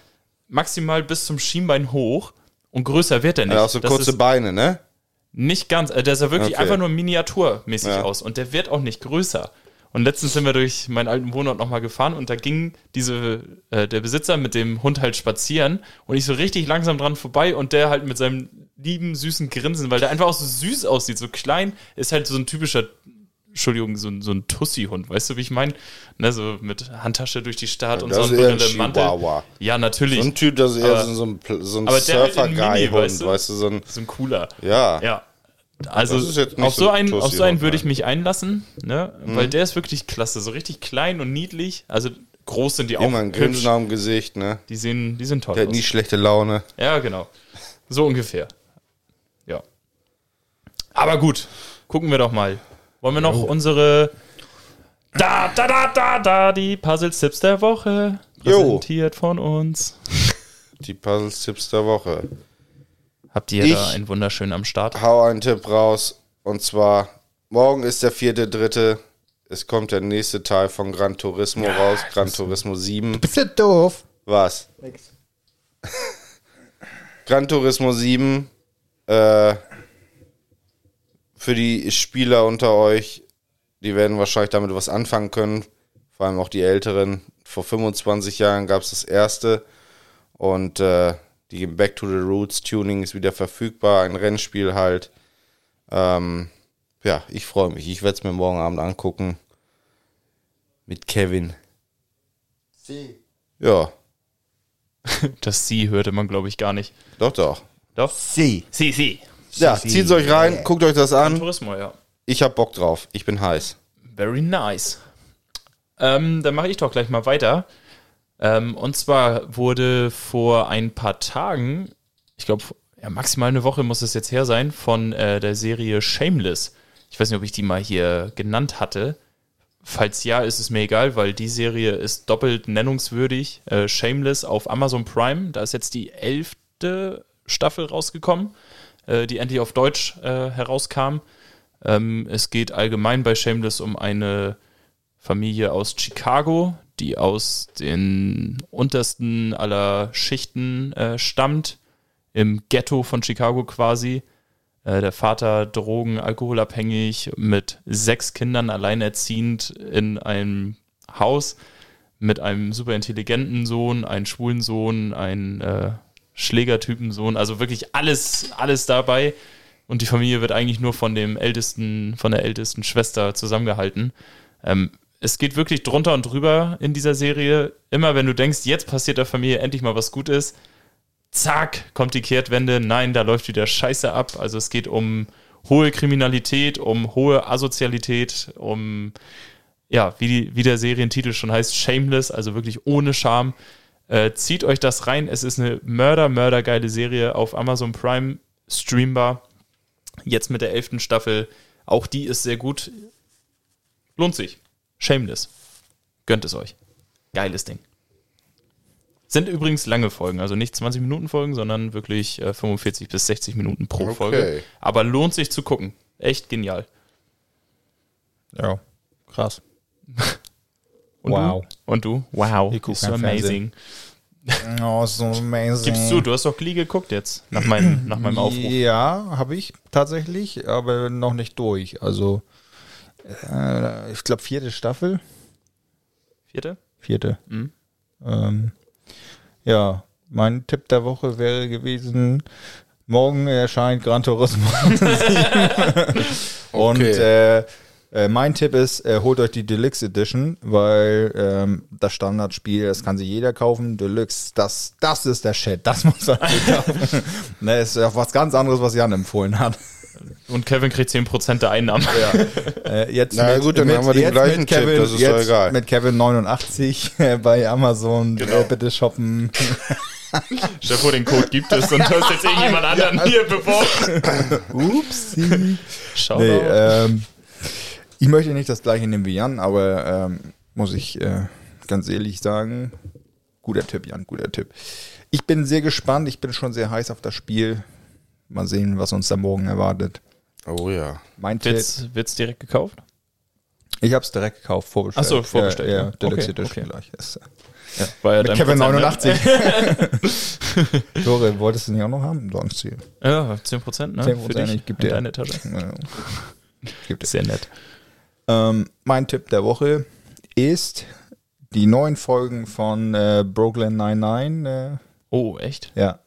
maximal bis zum Schienbein hoch und größer wird er nicht. Ja, auch so Das kurze Beine, ne? nicht ganz, äh, der sah wirklich Okay. einfach nur miniaturmäßig Ja. aus und der wird auch nicht größer. Und letztens sind wir durch meinen alten Wohnort nochmal gefahren und da ging diese, äh, der Besitzer mit dem Hund halt spazieren und ich so richtig langsam dran vorbei und der halt mit seinem lieben, süßen Grinsen, weil der einfach auch so süß aussieht, so klein, ist halt so ein typischer, Entschuldigung, so ein, so ein Tussi-Hund, weißt du, wie ich meine? Ne, so mit Handtasche durch die Stadt und das so ein Brille, Mantel. Ja, natürlich. So ein Typ, das ist eher Aber- so, ein, so ein halt Surfer-Guy-Hund, weißt weißt, du? du? so ein, so ein cooler. ja. Ja. Also auf so so ein einen, auf so einen würde ich mich einlassen, ne? Weil der ist wirklich klasse, so richtig klein und niedlich. Also groß sind die auch. Immer ein Grinsen dem Gesicht, ne? Die sehen, die sind toll. Der hat aus. nie schlechte Laune. Ja, genau. So ungefähr. Ja. Aber gut, gucken wir doch mal. Wollen wir noch unsere da da da da da die Puzzle-Tipps der Woche Jo. präsentiert von uns. Die Puzzles-Tipps der Woche. Habt ihr Ich- da einen wunderschönen am Start? Hau einen Tipp raus. Und zwar, morgen ist der vierte, dritte. Es kommt der nächste Teil von Gran Turismo raus. [laughs] Gran Turismo 7. Bist du doof? Was? Gran Turismo 7. Äh, für die Spieler unter euch, die werden wahrscheinlich damit was anfangen können. Vor allem auch die Älteren. Vor 25 Jahren gab es das erste. Und äh, die Back to the Roots Tuning ist wieder verfügbar. Ein Rennspiel halt. Ähm, ja, ich freue mich. Ich werde es mir morgen Abend angucken. Mit Kevin. Ja, [laughs] Das Sie hörte man, glaube ich, gar nicht. doch, doch. Doch? Sie. Sie, Sie. Ja, zieht's euch rein, guckt euch das an. Tourismo, ja. Ich hab Bock drauf. Ich bin heiß. Very nice. Ähm, dann mache ich doch gleich mal weiter. Ähm, und zwar wurde vor ein paar Tagen, ich glaube, ja, maximal eine Woche muss es jetzt her sein, von äh, der Serie Shameless. Ich weiß nicht, ob ich die mal hier genannt hatte. Falls ja, ist es mir egal, weil die Serie ist doppelt nennungswürdig. Äh, Shameless auf Amazon Prime. Da ist jetzt die elfte Staffel rausgekommen, äh, die endlich auf Deutsch äh, herauskam. Ähm, es geht allgemein bei Shameless um eine Familie aus Chicago, die aus den untersten aller Schichten äh, stammt, im Ghetto von Chicago quasi. Äh, der Vater drogen, alkoholabhängig, mit sechs Kindern alleinerziehend in einem Haus mit einem super intelligenten Sohn, einen schwulen Sohn, einen äh, Schlägertypensohn, also wirklich alles, alles dabei. Und die Familie wird eigentlich nur von dem ältesten, von der ältesten Schwester zusammengehalten. Ähm, es geht wirklich drunter und drüber in dieser Serie. Immer wenn du denkst, jetzt passiert der Familie endlich mal was Gutes, zack, kommt die Kehrtwende. Nein, da läuft wieder Scheiße ab. Also es geht um hohe Kriminalität, um hohe Asozialität, um, ja, wie, wie der Serientitel schon heißt, shameless, also wirklich ohne Scham. Äh, zieht euch das rein. Es ist eine mörder, mörder geile Serie auf Amazon Prime streambar. Jetzt mit der elften Staffel. Auch die ist sehr gut. Lohnt sich. Shameless. Gönnt es euch. Geiles Ding. Sind übrigens lange Folgen, also nicht 20 Minuten Folgen, sondern wirklich äh, 45 bis 60 Minuten pro Okay. Folge. Aber lohnt sich zu gucken. Echt genial. Ja, krass. [laughs] Und Wow. Du? Und du? Wow. Ich Ist so amazing. Oh, so amazing. Gibst du, du hast doch Glee geguckt jetzt, nach meinem, nach meinem Aufruf. Ja, habe ich tatsächlich, aber noch nicht durch. Also, äh, ich glaube, vierte Staffel. Vierte? Vierte. Mhm. Ähm, ja, mein Tipp der Woche wäre gewesen, morgen erscheint Gran Turismo. [laughs] Und Okay. äh, äh, mein Tipp ist, äh, holt euch die Deluxe Edition, weil ähm, das Standardspiel, das kann sich jeder kaufen. Deluxe, das, das ist der Shit, das muss man sich kaufen. [laughs] ne, ist ja was ganz anderes, was Jan empfohlen hat. Und Kevin kriegt 10% der Einnahmen. [laughs] Äh, jetzt Na gut, dann haben wir den gleichen mit Tipp, Kevin, das ist doch jetzt egal. Mit Kevin 89 [laughs] äh, bei Amazon Genau. äh, bitte shoppen. [laughs] Stefan, den Code gibt es und du hast jetzt irgendjemand anderen hier beworben. Upsi. Schau Nee, ähm, ich möchte nicht das gleiche nehmen wie Jan, aber ähm, muss ich äh, ganz ehrlich sagen, guter Tipp, Jan, guter Tipp. Ich bin sehr gespannt, ich bin schon sehr heiß auf das Spiel. Mal sehen, was uns da morgen erwartet. Oh ja. Mein Tipp, Wird's, wird's direkt gekauft? ich habe es direkt gekauft, vorbestellt. Ach so, vorbestellt, Ja, ja. ja Okay, okay. gleich. Ist, äh, Ja, war ja mit Kevin Prozent, 89. Dore, [laughs] wolltest du nicht auch noch haben? Sonst hier. Ne? Ja, 10 Prozent, ne? 10%, Für dich, ich geb in dir. deine Tasche. [laughs] Ja. Gibt es. Sehr nett. Ähm, mein Tipp der Woche ist die neuen Folgen von äh, Brooklyn 99. Äh, Oh, echt? ja.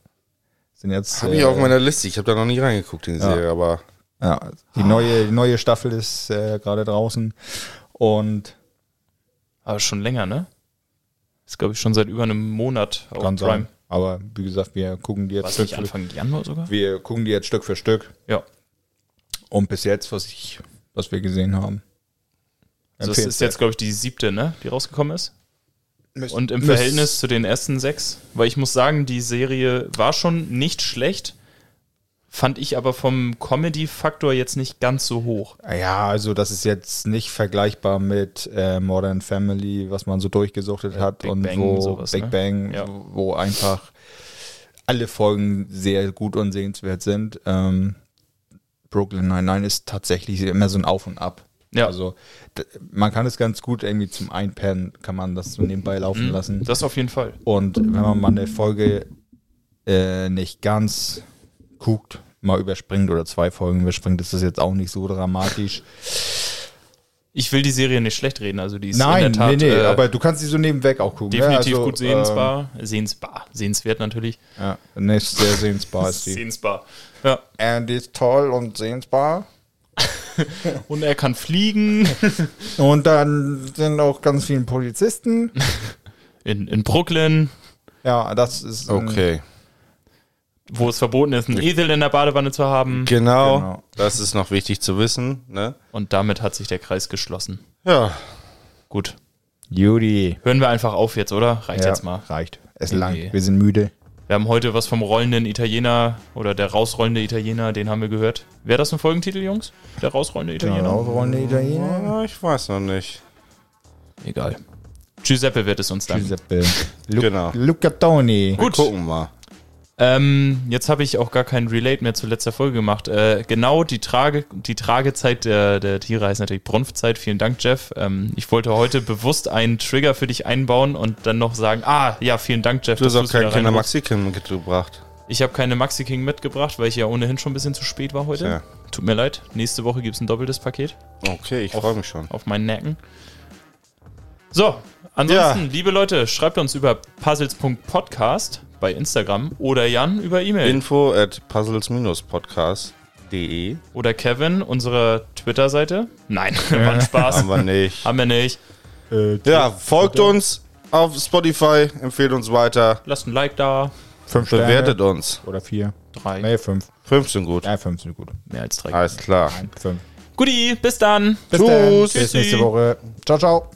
Sind jetzt. Habe äh, ich auf meiner Liste. Ich habe da noch nie reingeguckt in die Ja. Serie, aber Ja, die neue, die neue Staffel ist äh, gerade draußen. Und Aber schon länger, ne? Ist, glaube ich, schon seit über einem Monat auf kann Prime. sein. Aber wie gesagt, wir gucken die jetzt Stück nicht für, Anfang Januar sogar? wir gucken die jetzt Stück für Stück. Ja. Und bis jetzt, was ich, was wir gesehen haben. Also das ist jetzt, glaube ich, die siebte, ne? Die rausgekommen ist. Müsst- Und im müsst- Verhältnis zu den ersten sechs, weil ich muss sagen, die Serie war schon nicht schlecht, fand ich aber vom Comedy-Faktor jetzt nicht ganz so hoch. Ja, also das ist jetzt nicht vergleichbar mit äh, Modern Family, was man so durchgesuchtet hat Big und Bang, wo sowas, Big ne? Bang, Ja. wo einfach alle Folgen sehr gut und sehenswert sind. Ähm, Brooklyn Nine-Nine ist tatsächlich immer so ein Auf und Ab. Ja. Also man kann es ganz gut irgendwie zum Einpennen, kann man das so nebenbei laufen Mhm. lassen. Das auf jeden Fall. Und wenn man mal eine Folge äh, nicht ganz guckt, mal überspringt oder zwei Folgen überspringt, ist das jetzt auch nicht so dramatisch. Ich will die Serie nicht schlecht reden, also die ist Nein, in der Tat nee, nee, äh, aber du kannst sie so nebenweg auch gucken. definitiv ne? Also, gut sehensbar. Sehensbar. Sehenswert natürlich. Ähm, ja, ne, ist sehr sehensbar ist die. [laughs] Sehensbar. Ja. And ist toll und sehensbar. [laughs] Und er kann fliegen. [laughs] Und dann sind auch ganz viele Polizisten. In, in Brooklyn, Ja, das ist. okay. wo es verboten ist, einen Esel in der Badewanne zu haben. Genau. Genau. Das ist noch wichtig zu wissen. Ne? Und damit hat sich der Kreis geschlossen. Ja. Gut. Judy. Hören wir einfach auf jetzt, oder? Reicht Ja, jetzt mal. Reicht. Es ist Okay. lang. Wir sind müde. Wir haben heute was vom rollenden Italiener oder der rausrollende Italiener, den haben wir gehört. Wäre das ein Folgentitel, Jungs? Der rausrollende Italiener? Ausrollende Italiener. Ja, ich weiß noch nicht. Egal. Giuseppe wird es uns dann. Giuseppe. Lu Genau. Luca Toni. Wir gucken mal. Ähm, jetzt habe ich auch gar kein Relate mehr zu letzter Folge gemacht. Äh, genau, die, Trage, die Tragezeit der, der Tiere heißt natürlich Brunftzeit. Vielen Dank, Jeff. Ähm, ich wollte heute bewusst einen Trigger für dich einbauen und dann noch sagen, ah, ja, vielen Dank, Jeff. Du hast auch Kinder reinholst. Maxi-Kim mitgebracht. Ich habe keine Maxi King mitgebracht, weil ich ja ohnehin schon ein bisschen zu spät war heute. Tja. Tut mir leid. Nächste Woche gibt es ein doppeltes Paket Okay, ich freue mich schon. auf meinen Nacken. So, ansonsten, Ja. liebe Leute, schreibt uns über puzzles.podcast bei Instagram oder Jan über E-Mail. Info at puzzles-podcast.de. Oder Kevin, unsere Twitter-Seite. Nein, [laughs] war ein Spaß. Aber nicht. Haben wir nicht. Äh, Ja, folgt uns auf Spotify, empfehlt uns weiter, Lasst ein Like da. Fünf Sterne. bewertet uns. Oder vier. Drei. Nee, fünf. 15 gut. Ja, fünf sind gut. Mehr als drei. Alles klar. Nein, fünf. Guti, bis dann. Bis Tschüss. dann. Bis nächste. Woche. Ciao, ciao.